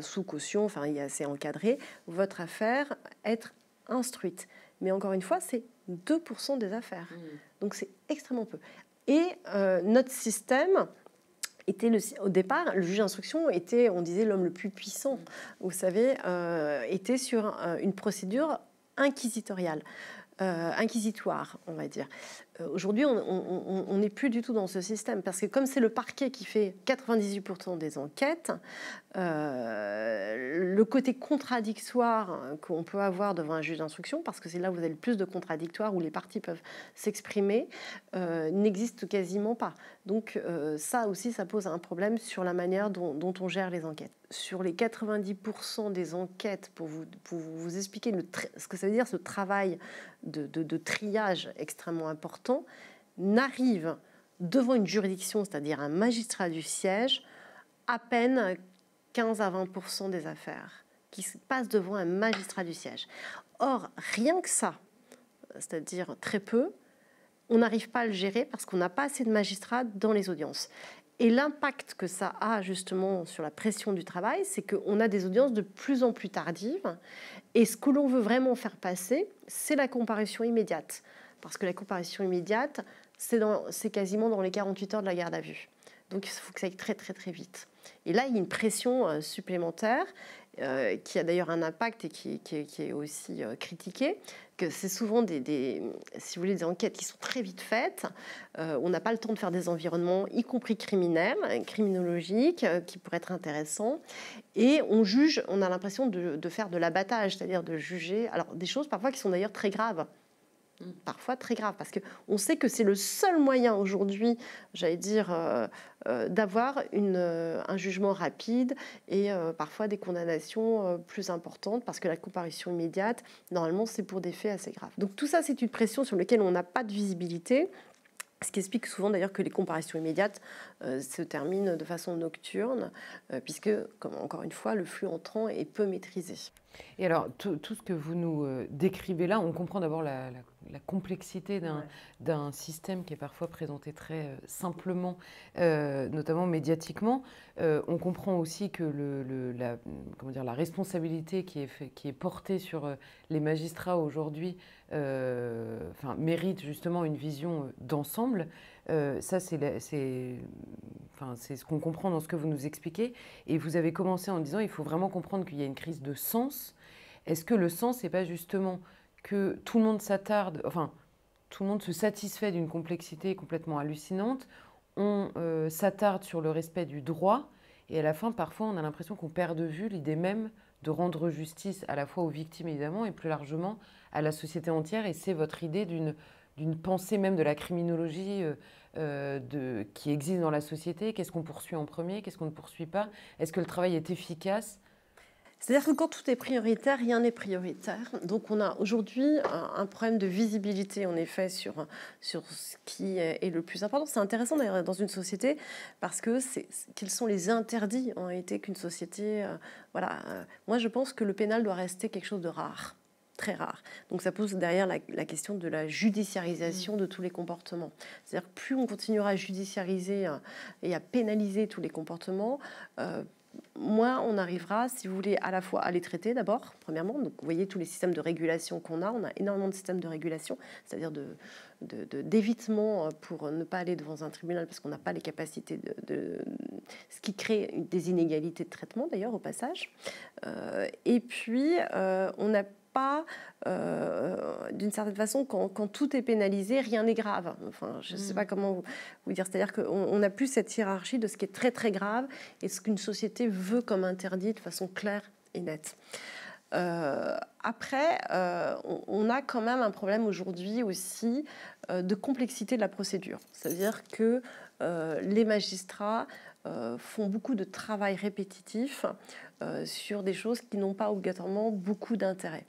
sous caution, enfin il assez encadré, votre affaire être instruite. Mais encore une fois, c'est 2% des affaires. Mmh. Donc c'est extrêmement peu. Et euh, notre système était le, au départ, le juge d'instruction était, on disait, l'homme le plus puissant, vous savez, euh, était sur euh, une procédure inquisitoriale. inquisitoire, on va dire. Aujourd'hui, on n'est plus du tout dans ce système parce que comme c'est le parquet qui fait 98% des enquêtes, euh, le côté contradictoire qu'on peut avoir devant un juge d'instruction, parce que c'est là où vous avez le plus de contradictoires, où les parties peuvent s'exprimer, euh, n'existe quasiment pas. Donc euh, ça aussi, ça pose un problème sur la manière dont, on gère les enquêtes. Sur les 90% des enquêtes, pour vous, expliquer ce que ça veut dire, ce travail de triage extrêmement important, n'arrive devant une juridiction, c'est-à-dire un magistrat du siège, à peine 15 à 20 des affaires qui se passent devant un magistrat du siège. Or, rien que ça, c'est-à-dire très peu, on n'arrive pas à le gérer parce qu'on n'a pas assez de magistrats dans les audiences. Et l'impact que ça a justement sur la pression du travail, c'est qu'on a des audiences de plus en plus tardives. Et ce que l'on veut vraiment faire passer, c'est la comparution immédiate. Parce que la comparution immédiate, c'est quasiment dans les 48 heures de la garde à vue. Donc il faut que ça aille très très très vite. Et là, il y a une pression euh, supplémentaire euh, qui a d'ailleurs un impact et qui, est aussi euh, critiqué, que c'est souvent des, si vous voulez, des enquêtes qui sont très vite faites. on n'a pas le temps de faire des environnements, y compris criminels, criminologiques, qui pourraient être intéressants. Et on juge, on a l'impression de, de faire de l'abattage, c'est-à-dire de juger, alors des choses parfois qui sont d'ailleurs très graves parfois très grave, parce qu'on sait que c'est le seul moyen aujourd'hui, j'allais dire, euh, euh, d'avoir euh, un jugement rapide et parfois des condamnations plus importantes, parce que la comparution immédiate, normalement, c'est pour des faits assez graves. Donc tout ça, c'est une pression sur laquelle on n'a pas de visibilité. Ce qui explique souvent d'ailleurs que les comparaisons immédiates se terminent de façon nocturne, puisque, comme encore une fois, le flux entrant est peu maîtrisé. Et alors, tout, ce que vous nous décrivez là, on comprend d'abord la la complexité d'un système qui est parfois présenté très euh, simplement, euh, notamment médiatiquement. Euh, on comprend aussi que le, la, comment dire, la responsabilité qui est, fait, qui est portée sur les magistrats aujourd'hui enfin, mérite justement une vision d'ensemble. ça, c'est enfin, ce qu'on comprend dans ce que vous nous expliquez. Et vous avez commencé en disant il faut vraiment comprendre qu'il y a une crise de sens. Est-ce que le sens n'est pas justement que tout le monde s'attarde, enfin, tout le monde se satisfait d'une complexité complètement hallucinante. On euh, s'attarde sur le respect du droit et à la fin, parfois, on a l'impression qu'on perd de vue l'idée même de rendre justice à la fois aux victimes, évidemment, et plus largement à la société entière. Et c'est votre idée d'une, d'une pensée même de la criminologie euh, euh, de, qui existe dans la société. Qu'est-ce qu'on poursuit en premier? Qu'est-ce qu'on ne poursuit pas? Est-ce que le travail est efficace? C'est-à-dire que quand tout est prioritaire, rien n'est prioritaire. Donc on a aujourd'hui un, problème de visibilité, en effet, sur, sur ce qui est, le plus important. C'est intéressant d'ailleurs dans une société parce que c'est quels sont les interdits en réalité qu'une société... Euh, voilà. Euh, moi, je pense que le pénal doit rester quelque chose de rare très rare. Donc ça pose derrière la, question de la judiciarisation de tous les comportements. C'est-à-dire que plus on continuera à judiciariser euh, et à pénaliser tous les comportements, moins on arrivera, si vous voulez, à la fois à les traiter d'abord, premièrement. Donc, vous voyez tous les systèmes de régulation qu'on a. On a énormément de systèmes de régulation, c'est-à-dire de, d'évitement pour ne pas aller devant un tribunal parce qu'on n'a pas les capacités de, ce qui crée des inégalités de traitement d'ailleurs au passage. Euh, et puis euh, on a pas, euh, d'une certaine façon, quand, tout est pénalisé, rien n'est grave. Enfin, je ne sais pas mm. comment vous, dire. C'est-à-dire qu'on n'a plus cette hiérarchie de ce qui est très très grave et ce qu'une société veut comme interdit de façon claire et nette. Euh, après, euh, on, a quand même un problème aujourd'hui aussi de complexité de la procédure. C'est-à-dire que les magistrats font beaucoup de travail répétitif sur des choses qui n'ont pas obligatoirement beaucoup d'intérêt.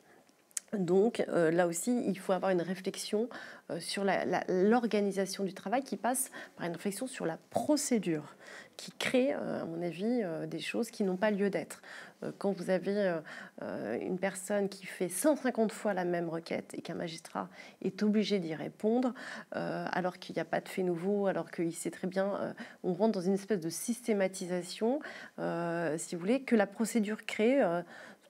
Donc euh, là aussi, il faut avoir une réflexion euh, sur l'organisation du travail qui passe par une réflexion sur la procédure, qui crée, euh, à mon avis, des choses qui n'ont pas lieu d'être. quand vous avez une personne qui fait 150 fois la même requête et qu'un magistrat est obligé d'y répondre, alors qu'il n'y a pas de fait nouveau, alors qu'il sait très bien, on rentre dans une espèce de systématisation, si vous voulez, que la procédure crée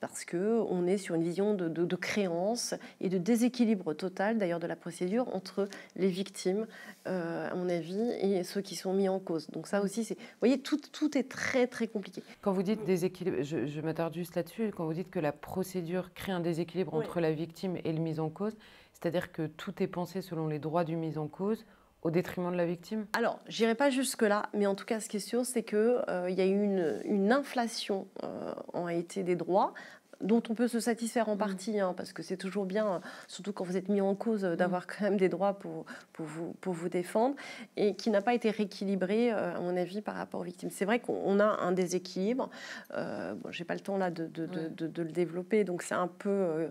parce qu'on est sur une vision de, créance et de déséquilibre total, d'ailleurs, de la procédure entre les victimes, euh, à mon avis, et ceux qui sont mis en cause. Donc ça aussi, c'est, vous voyez, tout, tout est très, très compliqué. Quand vous dites déséquilibre, je, je m'attarde juste là-dessus, quand vous dites que la procédure crée un déséquilibre entre la victime et le mis en cause, c'est-à-dire que tout est pensé selon les droits du mis en cause, au détriment de la victime? Alors, j'irai pas jusque-là, mais en tout cas, ce qui est sûr, c'est qu'il euh, y a eu une, inflation euh, en réalité des droits dont on peut se satisfaire en mm. partie, hein, parce que c'est toujours bien, surtout quand vous êtes mis en cause, euh, d'avoir quand même des droits pour, pour, vous, pour vous défendre, et qui n'a pas été rééquilibré, à mon avis, par rapport aux victimes. C'est vrai qu'on a un déséquilibre. Euh, bon, J'ai pas le temps là de, de, de, de le développer, donc c'est un peu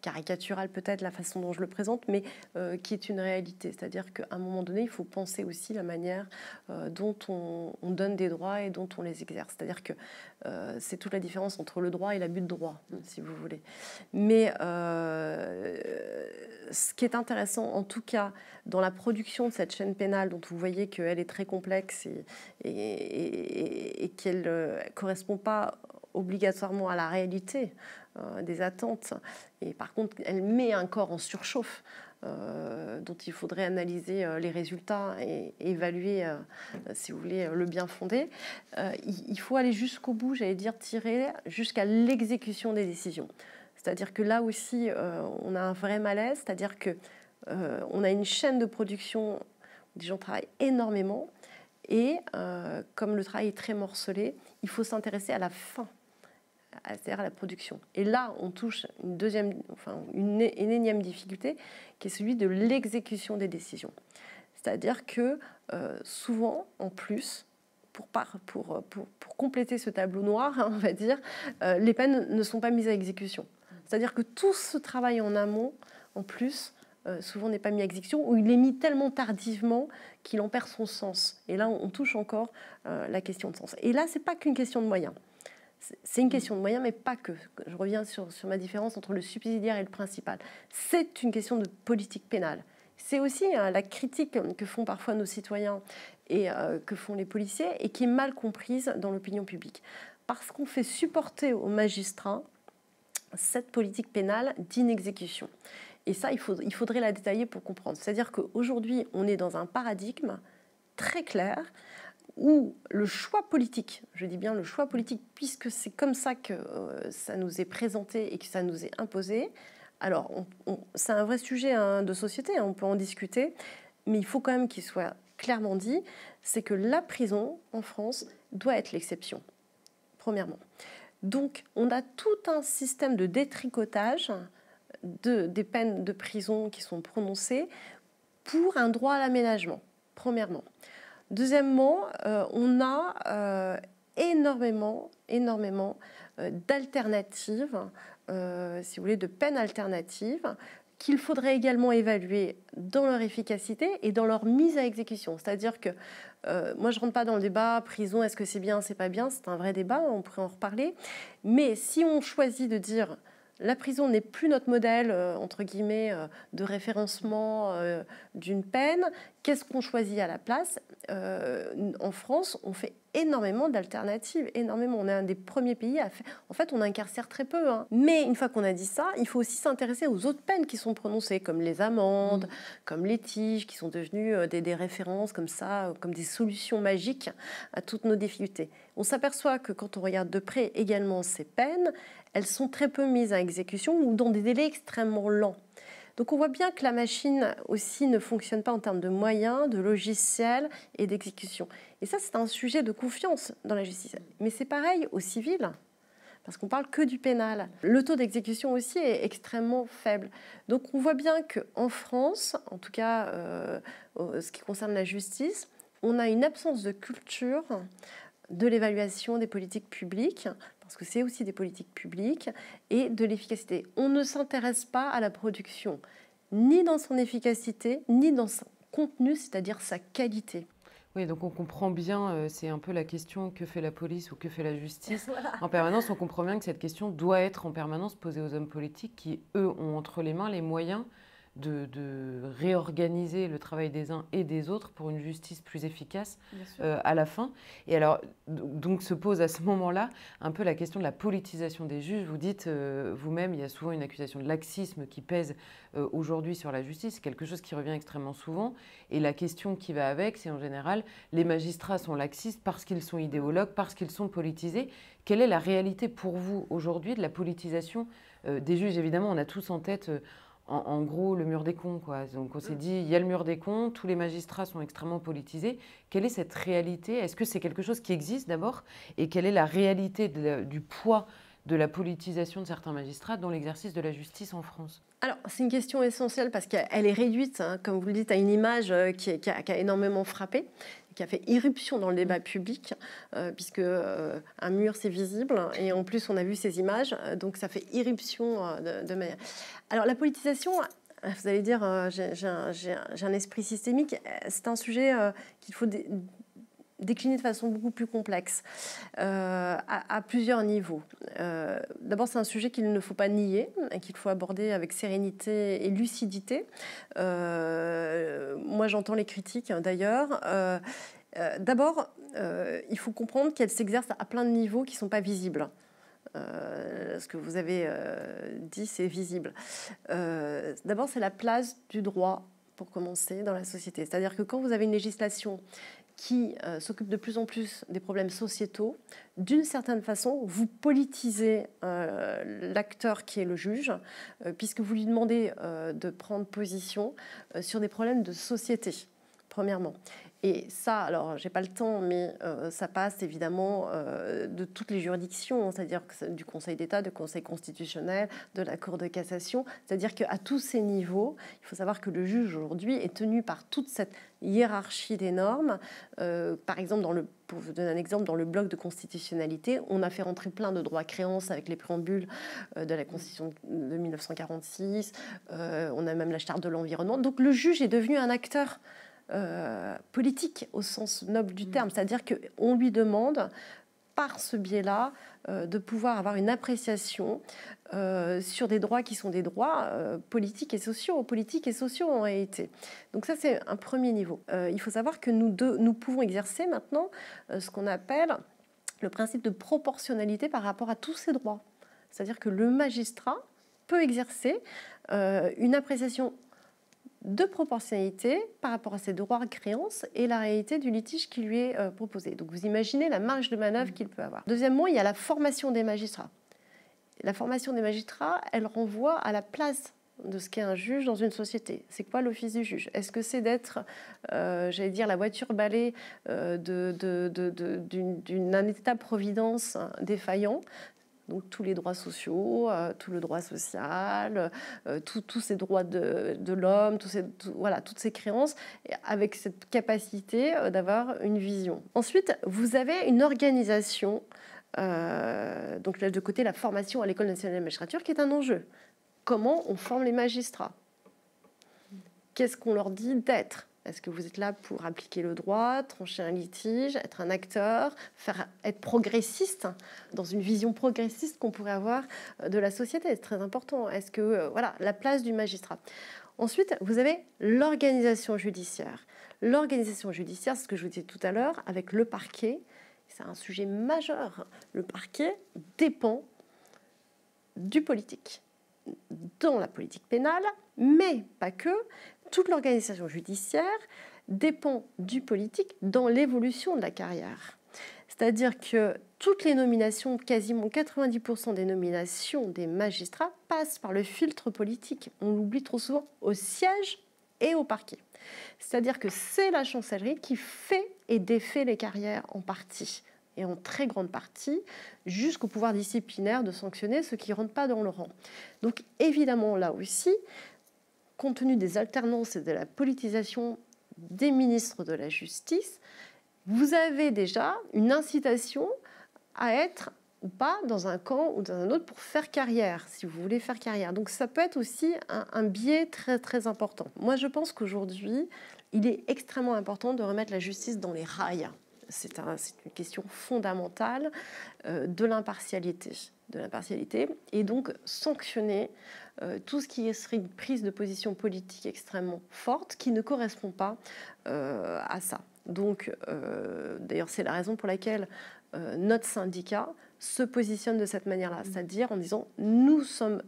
caricaturale peut-être la façon dont je le présente, mais euh, qui est une réalité. C'est-à-dire qu'à un moment donné, il faut penser aussi la manière euh, dont on, donne des droits et dont on les exerce. C'est-à-dire que euh, c'est toute la différence entre le droit et l'abus de droit, si vous voulez. Mais ce qui est intéressant, en tout cas, dans la production de cette chaîne pénale, dont vous voyez qu'elle est très complexe et, et, qu'elle ne correspond pas obligatoirement à la réalité euh, des attentes. Et par contre, elle met un corps en surchauffe. Euh, dont il faudrait analyser euh, les résultats et, évaluer, si vous voulez, le bien fondé. il, faut aller jusqu'au bout, j'allais dire, tirer jusqu'à l'exécution des décisions. C'est-à-dire que là aussi, on a un vrai malaise, c'est-à-dire que on a une chaîne de production où des gens travaillent énormément, et comme le travail est très morcelé, il faut s'intéresser à la fin c'est-à-dire à la production. Et là, on touche une deuxième, enfin une, énième difficulté, qui est celui de l'exécution des décisions. C'est-à-dire que euh, souvent, en plus, pour, pour, pour, pour, compléter ce tableau noir, hein, on va dire, euh, les peines ne sont pas mises à exécution. C'est-à-dire que tout ce travail en amont, en plus, euh, souvent n'est pas mis à exécution, ou il est mis tellement tardivement qu'il en perd son sens. Et là, on touche encore la question de sens. Et là, c'est pas qu'une question de moyens C'est une question de moyens, mais pas que. Je reviens sur, sur ma différence entre le subsidiaire et le principal. C'est une question de politique pénale. C'est aussi hein, la critique que font parfois nos citoyens et euh, que font les policiers et qui est mal comprise dans l'opinion publique. Parce qu'on fait supporter aux magistrats cette politique pénale d'inexécution. Et ça, il, faut, il faudrait la détailler pour comprendre. C'est-à-dire qu'aujourd'hui, on est dans un paradigme très clair où le choix politique, je dis bien le choix politique, puisque c'est comme ça que euh, ça nous est présenté et que ça nous est imposé, alors c'est un vrai sujet hein, de société, hein, on peut en discuter, mais il faut quand même qu'il soit clairement dit, c'est que la prison en France doit être l'exception, premièrement. Donc on a tout un système de détricotage de, des peines de prison qui sont prononcées pour un droit à l'aménagement, premièrement. Deuxièmement, euh, on a euh, énormément, énormément euh, d'alternatives, si vous voulez, de peines alternatives qu'il faudrait également évaluer dans leur efficacité et dans leur mise à exécution. C'est-à-dire que moi, je ne rentre pas dans le débat prison, est-ce que c'est bien, c'est pas bien, c'est un vrai débat, on pourrait en reparler. Mais si on choisit de dire la prison n'est plus notre modèle, euh, entre guillemets, euh, de référencement euh, d'une peine. Qu'est-ce qu'on choisit à la place? En France, on fait énormément d'alternatives, énormément. On est un des premiers pays à faire. En fait, on incarcère très peu. Hein. Mais une fois qu'on a dit ça, il faut aussi s'intéresser aux autres peines qui sont prononcées, comme les amendes, mmh. comme les tiges, qui sont devenues des, des, références comme ça, comme des solutions magiques à toutes nos difficultés. On s'aperçoit que quand on regarde de près également ces peines, elles sont très peu mises à exécution ou dans des délais extrêmement lents. Donc on voit bien que la machine aussi ne fonctionne pas en termes de moyens, de logiciels et d'exécution. Et ça, c'est un sujet de confiance dans la justice. Mais c'est pareil au civil, parce qu'on parle que du pénal. Le taux d'exécution aussi est extrêmement faible. Donc on voit bien qu'en France, en tout cas euh, ce qui concerne la justice, on a une absence de culture de l'évaluation des politiques publiques, parce que c'est aussi des politiques publiques, et de l'efficacité. On ne s'intéresse pas à la production, ni dans son efficacité, ni dans son contenu, c'est-à-dire sa qualité. Oui, donc on comprend bien, euh, c'est un peu la question que fait la police ou que fait la justice. En permanence, on comprend bien que cette question doit être en permanence posée aux hommes politiques qui, eux, ont entre les mains les moyens de, réorganiser le travail des uns et des autres pour une justice plus efficace euh, à la fin. Et alors, donc se pose à ce moment-là un peu la question de la politisation des juges. Vous dites euh, vous-même, il y a souvent une accusation de laxisme qui pèse euh, aujourd'hui sur la justice, quelque chose qui revient extrêmement souvent. Et la question qui va avec, c'est en général, les magistrats sont laxistes parce qu'ils sont idéologues, parce qu'ils sont politisés. Quelle est la réalité pour vous aujourd'hui de la politisation des juges? Évidemment, on a tous en tête en, gros le mur des cons. Quoi. Donc on s'est mm. dit, il y a le mur des cons, tous les magistrats sont extrêmement politisés. Quelle est cette réalité? Est-ce que c'est quelque chose qui existe d'abord? Et quelle est la réalité du poids de la politisation de certains magistrats dans l'exercice de la justice en France? Alors, c'est une question essentielle parce qu'elle est réduite, hein, comme vous le dites, à une image euh, qui, a, énormément frappé qui a fait irruption dans le débat public, euh, puisque euh, un mur c'est visible et en plus on a vu ces images, donc ça fait irruption de, manière. Alors la politisation, vous allez dire, j'ai un, esprit systémique, c'est un sujet qu'il faut décliner de façon beaucoup plus complexe, euh, à, plusieurs niveaux. Euh, d'abord, c'est un sujet qu'il ne faut pas nier qu'il faut aborder avec sérénité et lucidité. Euh, moi, j'entends les critiques hein, d'ailleurs. D'abord, il faut comprendre qu'elle s'exerce à plein de niveaux qui ne sont pas visibles. ce que vous avez dit, c'est visible. D'abord, c'est la place du droit pour commencer dans la société. C'est-à-dire que quand vous avez une législation qui euh, s'occupe de plus en plus des problèmes sociétaux, d'une certaine façon, vous politisez euh, l'acteur qui est le juge, euh, puisque vous lui demandez de prendre position sur des problèmes de société, premièrement. Et ça, alors, j'ai pas le temps, mais euh, ça passe évidemment euh, de toutes les juridictions, c'est-à-dire du Conseil d'État, du Conseil constitutionnel, de la Cour de cassation. C'est-à-dire qu'à tous ces niveaux, il faut savoir que le juge aujourd'hui est tenu par toute cette hiérarchie des normes. Euh, par exemple, pour vous donner un exemple, dans le bloc de constitutionnalité, on a fait rentrer plein de droits créances avec les préambules de la Constitution de 1946. on a même la charte de l'environnement. Donc le juge est devenu un acteur euh, politique au sens noble du terme, c'est-à-dire qu'on lui demande par ce biais-là, de pouvoir avoir une appréciation sur des droits qui sont des droits politiques et sociaux, politiques et sociaux en réalité. Donc ça, c'est un premier niveau. il faut savoir que nous, nous pouvons exercer maintenant ce qu'on appelle le principe de proportionnalité par rapport à tous ces droits. C'est-à-dire que le magistrat peut exercer une appréciation de proportionnalité par rapport à ses droits de créance et la réalité du litige qui lui est euh, proposé. Donc vous imaginez la marge de manœuvre qu'il peut avoir. Deuxièmement, il y a la formation des magistrats. La formation des magistrats, elle renvoie à la place de ce qu'est un juge dans une société. C'est quoi l'office du juge? Est-ce que c'est d'être, euh, j'allais dire, la voiture balai euh, d'un état-providence défaillant? Donc tous les droits sociaux, euh, tout le droit social, euh, tous ces droits de, l'homme, voilà, toutes ces créances, avec cette capacité euh, d'avoir une vision. Ensuite, vous avez une organisation, donc là de côté la formation à l'école nationale de magistrature, qui est un enjeu. Comment on forme les magistrats? Qu'est-ce qu'on leur dit d'être? Est-ce que vous êtes là pour appliquer le droit, trancher un litige, être un acteur, faire, être progressiste dans une vision progressiste qu'on pourrait avoir euh, de la société? C'est très important. Est-ce que euh, voilà la place du magistrat? Ensuite, vous avez l'organisation judiciaire. L'organisation judiciaire, ce que je vous disais tout à l'heure, avec le parquet, c'est un sujet majeur. Le parquet dépend du politique dans la politique pénale, mais pas que, toute l'organisation judiciaire dépend du politique dans l'évolution de la carrière. C'est-à-dire que toutes les nominations, quasiment 90% des nominations des magistrats passent par le filtre politique. On l'oublie trop souvent au siège et au parquet. C'est-à-dire que c'est la chancellerie qui fait et défait les carrières en partie et en très grande partie jusqu'au pouvoir disciplinaire de sanctionner ceux qui ne rentrent pas dans le rang. Donc évidemment, là aussi, compte tenu des alternances et de la politisation des ministres de la Justice, vous avez déjà une incitation à être ou pas dans un camp ou dans un autre pour faire carrière, si vous voulez faire carrière. Donc ça peut être aussi un, biais très très important. Moi je pense qu'aujourd'hui, il est extrêmement important de remettre la justice dans les rails. C'est une question fondamentale euh, de l'impartialité de l'impartialité et donc sanctionner euh, tout ce qui serait une prise de position politique extrêmement forte qui ne correspond pas euh, à ça. Donc, euh, d'ailleurs, c'est la raison pour laquelle notre syndicat se positionne de cette manière-là, c'est-à-dire en disant nous sommes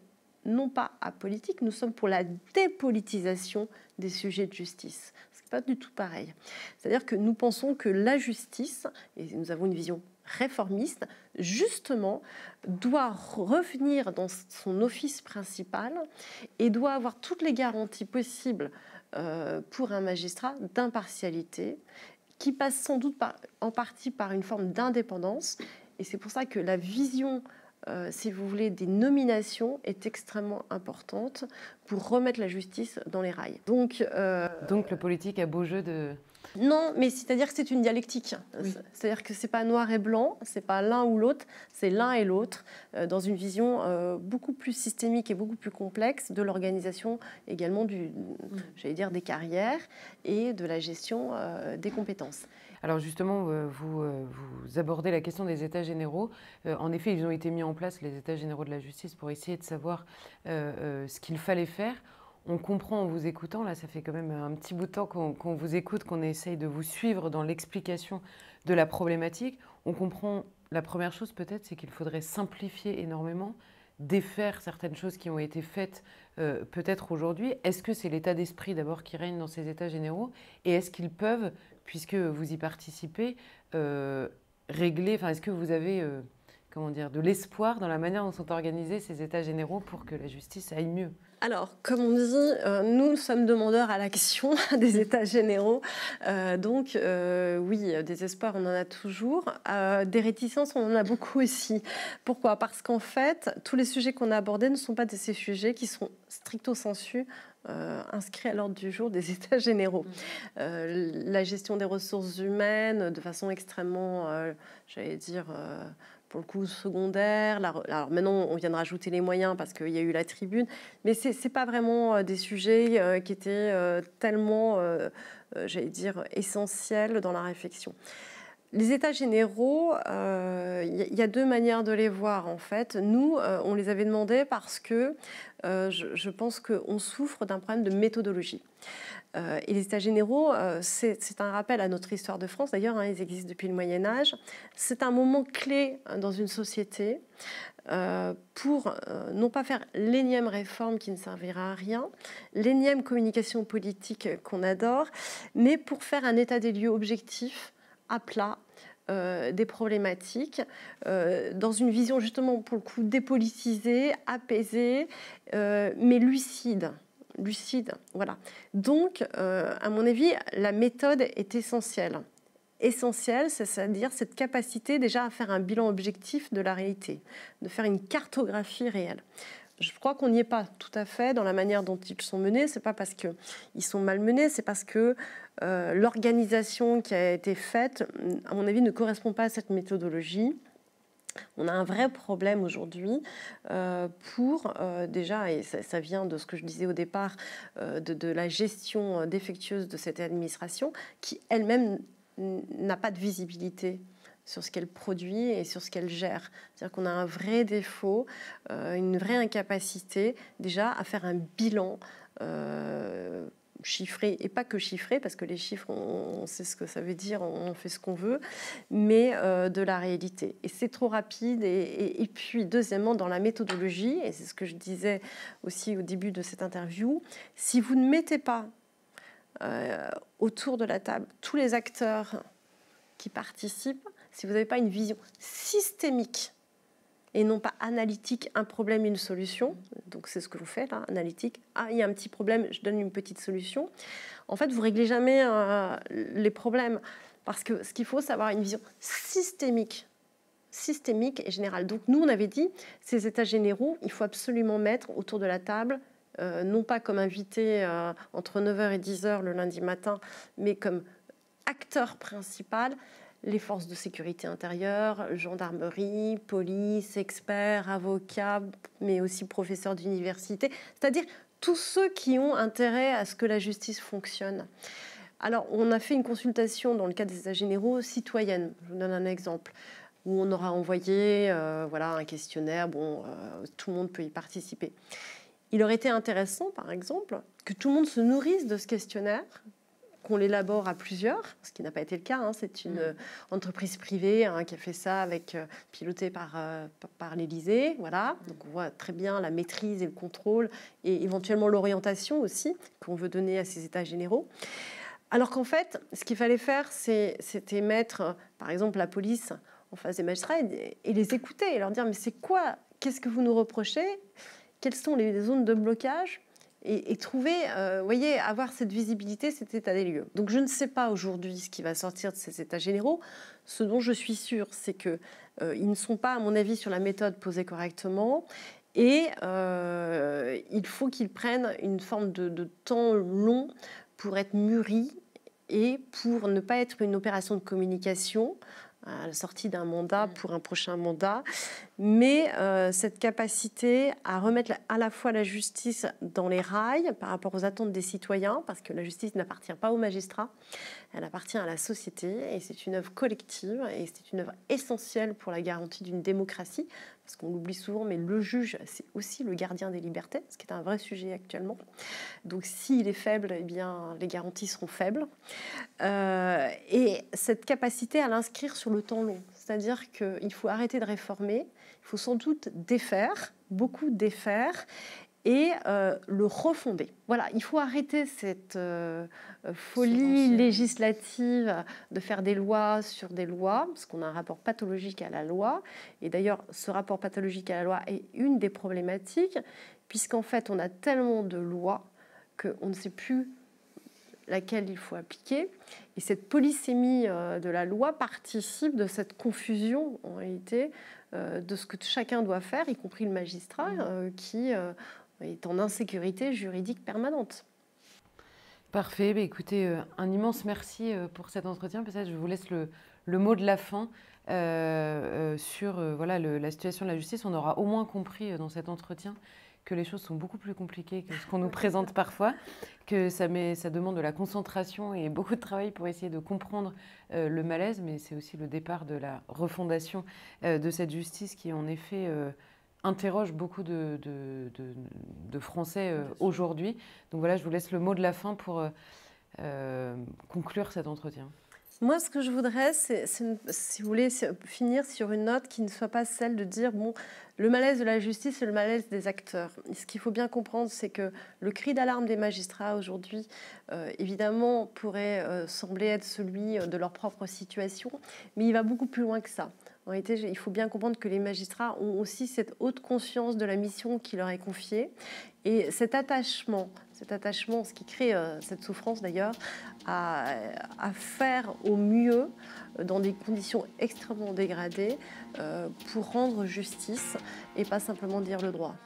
non pas apolitiques, nous sommes pour la dépolitisation des sujets de justice. Ce n'est pas du tout pareil. C'est-à-dire que nous pensons que la justice, et nous avons une vision réformiste, justement, doit revenir dans son office principal et doit avoir toutes les garanties possibles euh, pour un magistrat d'impartialité, qui passe sans doute en partie par une forme d'indépendance. Et c'est pour ça que la vision euh, si vous voulez, des nominations est extrêmement importante pour remettre la justice dans les rails. Donc, euh, Donc le politique a beau jeu de, non, mais c'est-à-dire que c'est une dialectique. C'est-à-dire que c'est pas noir et blanc, c'est pas l'un ou l'autre, c'est l'un et l'autre euh, dans une vision euh, beaucoup plus systémique et beaucoup plus complexe de l'organisation également du, mm. j'allais dire, des carrières et de la gestion euh, des compétences. Alors justement, vous, vous, abordez la question des États généraux. en effet, ils ont été mis en place, les États généraux de la justice, pour essayer de savoir ce qu'il fallait faire on comprend en vous écoutant, là ça fait quand même un petit bout de temps qu'on vous écoute, qu'on essaye de vous suivre dans l'explication de la problématique. On comprend la première chose peut-être, c'est qu'il faudrait simplifier énormément, défaire certaines choses qui ont été faites euh, peut-être aujourd'hui. Est-ce que c'est l'état d'esprit d'abord qui règne dans ces états généraux? Et est-ce qu'ils peuvent, puisque vous y participez, euh, régler, enfin est-ce que vous avez... Euh, comment dire, de l'espoir dans la manière dont sont organisés ces états généraux pour que la justice aille mieux? Alors, comme on dit, euh, nous sommes demandeurs à l'action des États généraux. Euh, donc, euh, oui, des espoirs, on en a toujours. des réticences, on en a beaucoup aussi. Pourquoi? Parce qu'en fait, tous les sujets qu'on a abordés ne sont pas de ces sujets qui sont stricto sensu inscrits à l'ordre du jour des États généraux. Mmh. la gestion des ressources humaines de façon extrêmement, j'allais dire, pour le coup secondaire. Alors maintenant, on vient de rajouter les moyens parce qu'il y a eu la tribune, mais ce n'est pas vraiment euh, des sujets euh, qui étaient euh, tellement, j'allais dire, essentiels dans la réflexion. les états généraux, il y, a deux manières de les voir en fait. Nous, on les avait demandés parce que euh, je, pense qu'on souffre d'un problème de méthodologie. Et les états généraux, c'est un rappel à notre histoire de France. D'ailleurs, hein, ils existent depuis le Moyen Âge. C'est un moment clé dans une société pour non pas faire l'énième réforme qui ne servira à rien, l'énième communication politique qu'on adore, mais pour faire un état des lieux objectif à plat euh, des problématiques, euh, dans une vision justement pour le coup dépolitisée, apaisée, euh, mais lucide. Lucide, voilà. Donc, à mon avis, la méthode est essentielle. Essentielle, c'est-à-dire cette capacité déjà à faire un bilan objectif de la réalité, de faire une cartographie réelle. Je crois qu'on n'y est pas tout à fait dans la manière dont ils sont menés. C'est pas parce qu'ils sont mal menés, c'est parce que euh, l'organisation qui a été faite, à mon avis, ne correspond pas à cette méthodologie. On a un vrai problème aujourd'hui euh, pour, euh, déjà, et ça, vient de ce que je disais au départ, de, de, la gestion défectueuse de cette administration, qui elle-même n'a pas de visibilité sur ce qu'elle produit et sur ce qu'elle gère. C'est-à-dire qu'on a un vrai défaut, euh, une vraie incapacité déjà à faire un bilan. Euh, chiffré et pas que chiffré parce que les chiffres on, sait ce que ça veut dire on fait ce qu'on veut mais euh, de la réalité. Et c'est trop rapide et, puis deuxièmement dans la méthodologie et c'est ce que je disais aussi au début de cette interview si vous ne mettez pas autour de la table tous les acteurs qui participent si vous n'avez pas une vision systémique et non pas analytique, un problème, une solution, donc c'est ce que vous faites, là, analytique, ah, il y a un petit problème, je donne une petite solution, en fait, vous réglez jamais euh, les problèmes, parce que ce qu'il faut, c'est avoir une vision systémique. Systémique et générale. Donc nous, on avait dit, ces états généraux, il faut absolument mettre autour de la table, euh, non pas comme invité euh, entre 9h et 10h le lundi matin, mais comme acteur principal, les forces de sécurité intérieure, gendarmerie, police, experts, avocats, mais aussi professeurs d'université, c'est-à-dire tous ceux qui ont intérêt à ce que la justice fonctionne. Alors, on a fait une consultation dans le cadre des états généraux citoyennes. Je vous donne un exemple où on aura envoyé euh, voilà, un questionnaire. Bon, euh, tout le monde peut y participer. Il aurait été intéressant, par exemple, que tout le monde se nourrisse de ce questionnaire, qu'on l'élabore à plusieurs, ce qui n'a pas été le cas. Hein. C'est une mm. entreprise privée hein, qui a fait ça, avec euh, piloté par, euh, par l'Élysée. Voilà. Mm. Donc on voit très bien la maîtrise et le contrôle et éventuellement l'orientation aussi qu'on veut donner à ces états généraux. Alors qu'en fait, ce qu'il fallait faire, c'était mettre, par exemple, la police en face des magistrats et, et les écouter et leur dire mais c'est quoi? Qu'est-ce que vous nous reprochez? Quelles sont les zones de blocage? Et, trouver, euh, voyez, avoir cette visibilité, cet état des lieux. Donc je ne sais pas aujourd'hui ce qui va sortir de ces états généraux. Ce dont je suis sûre, c'est qu'ils euh, ne sont pas, à mon avis, sur la méthode posée correctement. Et euh, il faut qu'ils prennent une forme de, de, temps long pour être mûris et pour ne pas être une opération de communication à la sortie d'un mandat mm. pour un prochain mandat, mais euh, cette capacité à remettre à la fois la justice dans les rails par rapport aux attentes des citoyens, parce que la justice n'appartient pas aux magistrats, elle appartient à la société et c'est une œuvre collective et c'est une œuvre essentielle pour la garantie d'une démocratie, parce qu'on l'oublie souvent, mais le juge, c'est aussi le gardien des libertés, ce qui est un vrai sujet actuellement. Donc s'il est faible, eh bien, les garanties seront faibles. Euh, et cette capacité à l'inscrire sur le temps long, c'est-à-dire qu'il faut arrêter de réformer, il faut sans doute défaire, beaucoup défaire, et euh, le refonder. Voilà, il faut arrêter cette euh, folie législative de faire des lois sur des lois, parce qu'on a un rapport pathologique à la loi. Et d'ailleurs, ce rapport pathologique à la loi est une des problématiques, puisqu'en fait, on a tellement de lois qu'on ne sait plus laquelle il faut appliquer. Et cette polysémie euh, de la loi participe de cette confusion, en réalité, de ce que chacun doit faire, y compris le magistrat, mmh. qui est en insécurité juridique permanente. Parfait. Bah, écoutez, euh, un immense merci euh, pour cet entretien. Peut-être je vous laisse le, mot de la fin euh, sur voilà, la situation de la justice. On aura au moins compris dans cet entretien que les choses sont beaucoup plus compliquées que ce qu'on nous présente parfois, que ça, met, ça demande de la concentration et beaucoup de travail pour essayer de comprendre euh, le malaise, mais c'est aussi le départ de la refondation euh, de cette justice qui, en effet, euh, interroge beaucoup de, de, de Français aujourd'hui. Donc voilà, je vous laisse le mot de la fin pour conclure cet entretien. Moi, ce que je voudrais, c'est, si vous voulez, finir sur une note qui ne soit pas celle de dire, bon, le malaise de la justice, c'est le malaise des acteurs. ce qu'il faut bien comprendre, c'est que le cri d'alarme des magistrats aujourd'hui, euh, évidemment, pourrait euh, sembler être celui euh, de leur propre situation, mais il va beaucoup plus loin que ça. En réalité, il faut bien comprendre que les magistrats ont aussi cette haute conscience de la mission qui leur est confiée et cet attachement, cet attachement, ce qui crée cette souffrance d'ailleurs, à, faire au mieux dans des conditions extrêmement dégradées pour rendre justice et pas simplement dire le droit.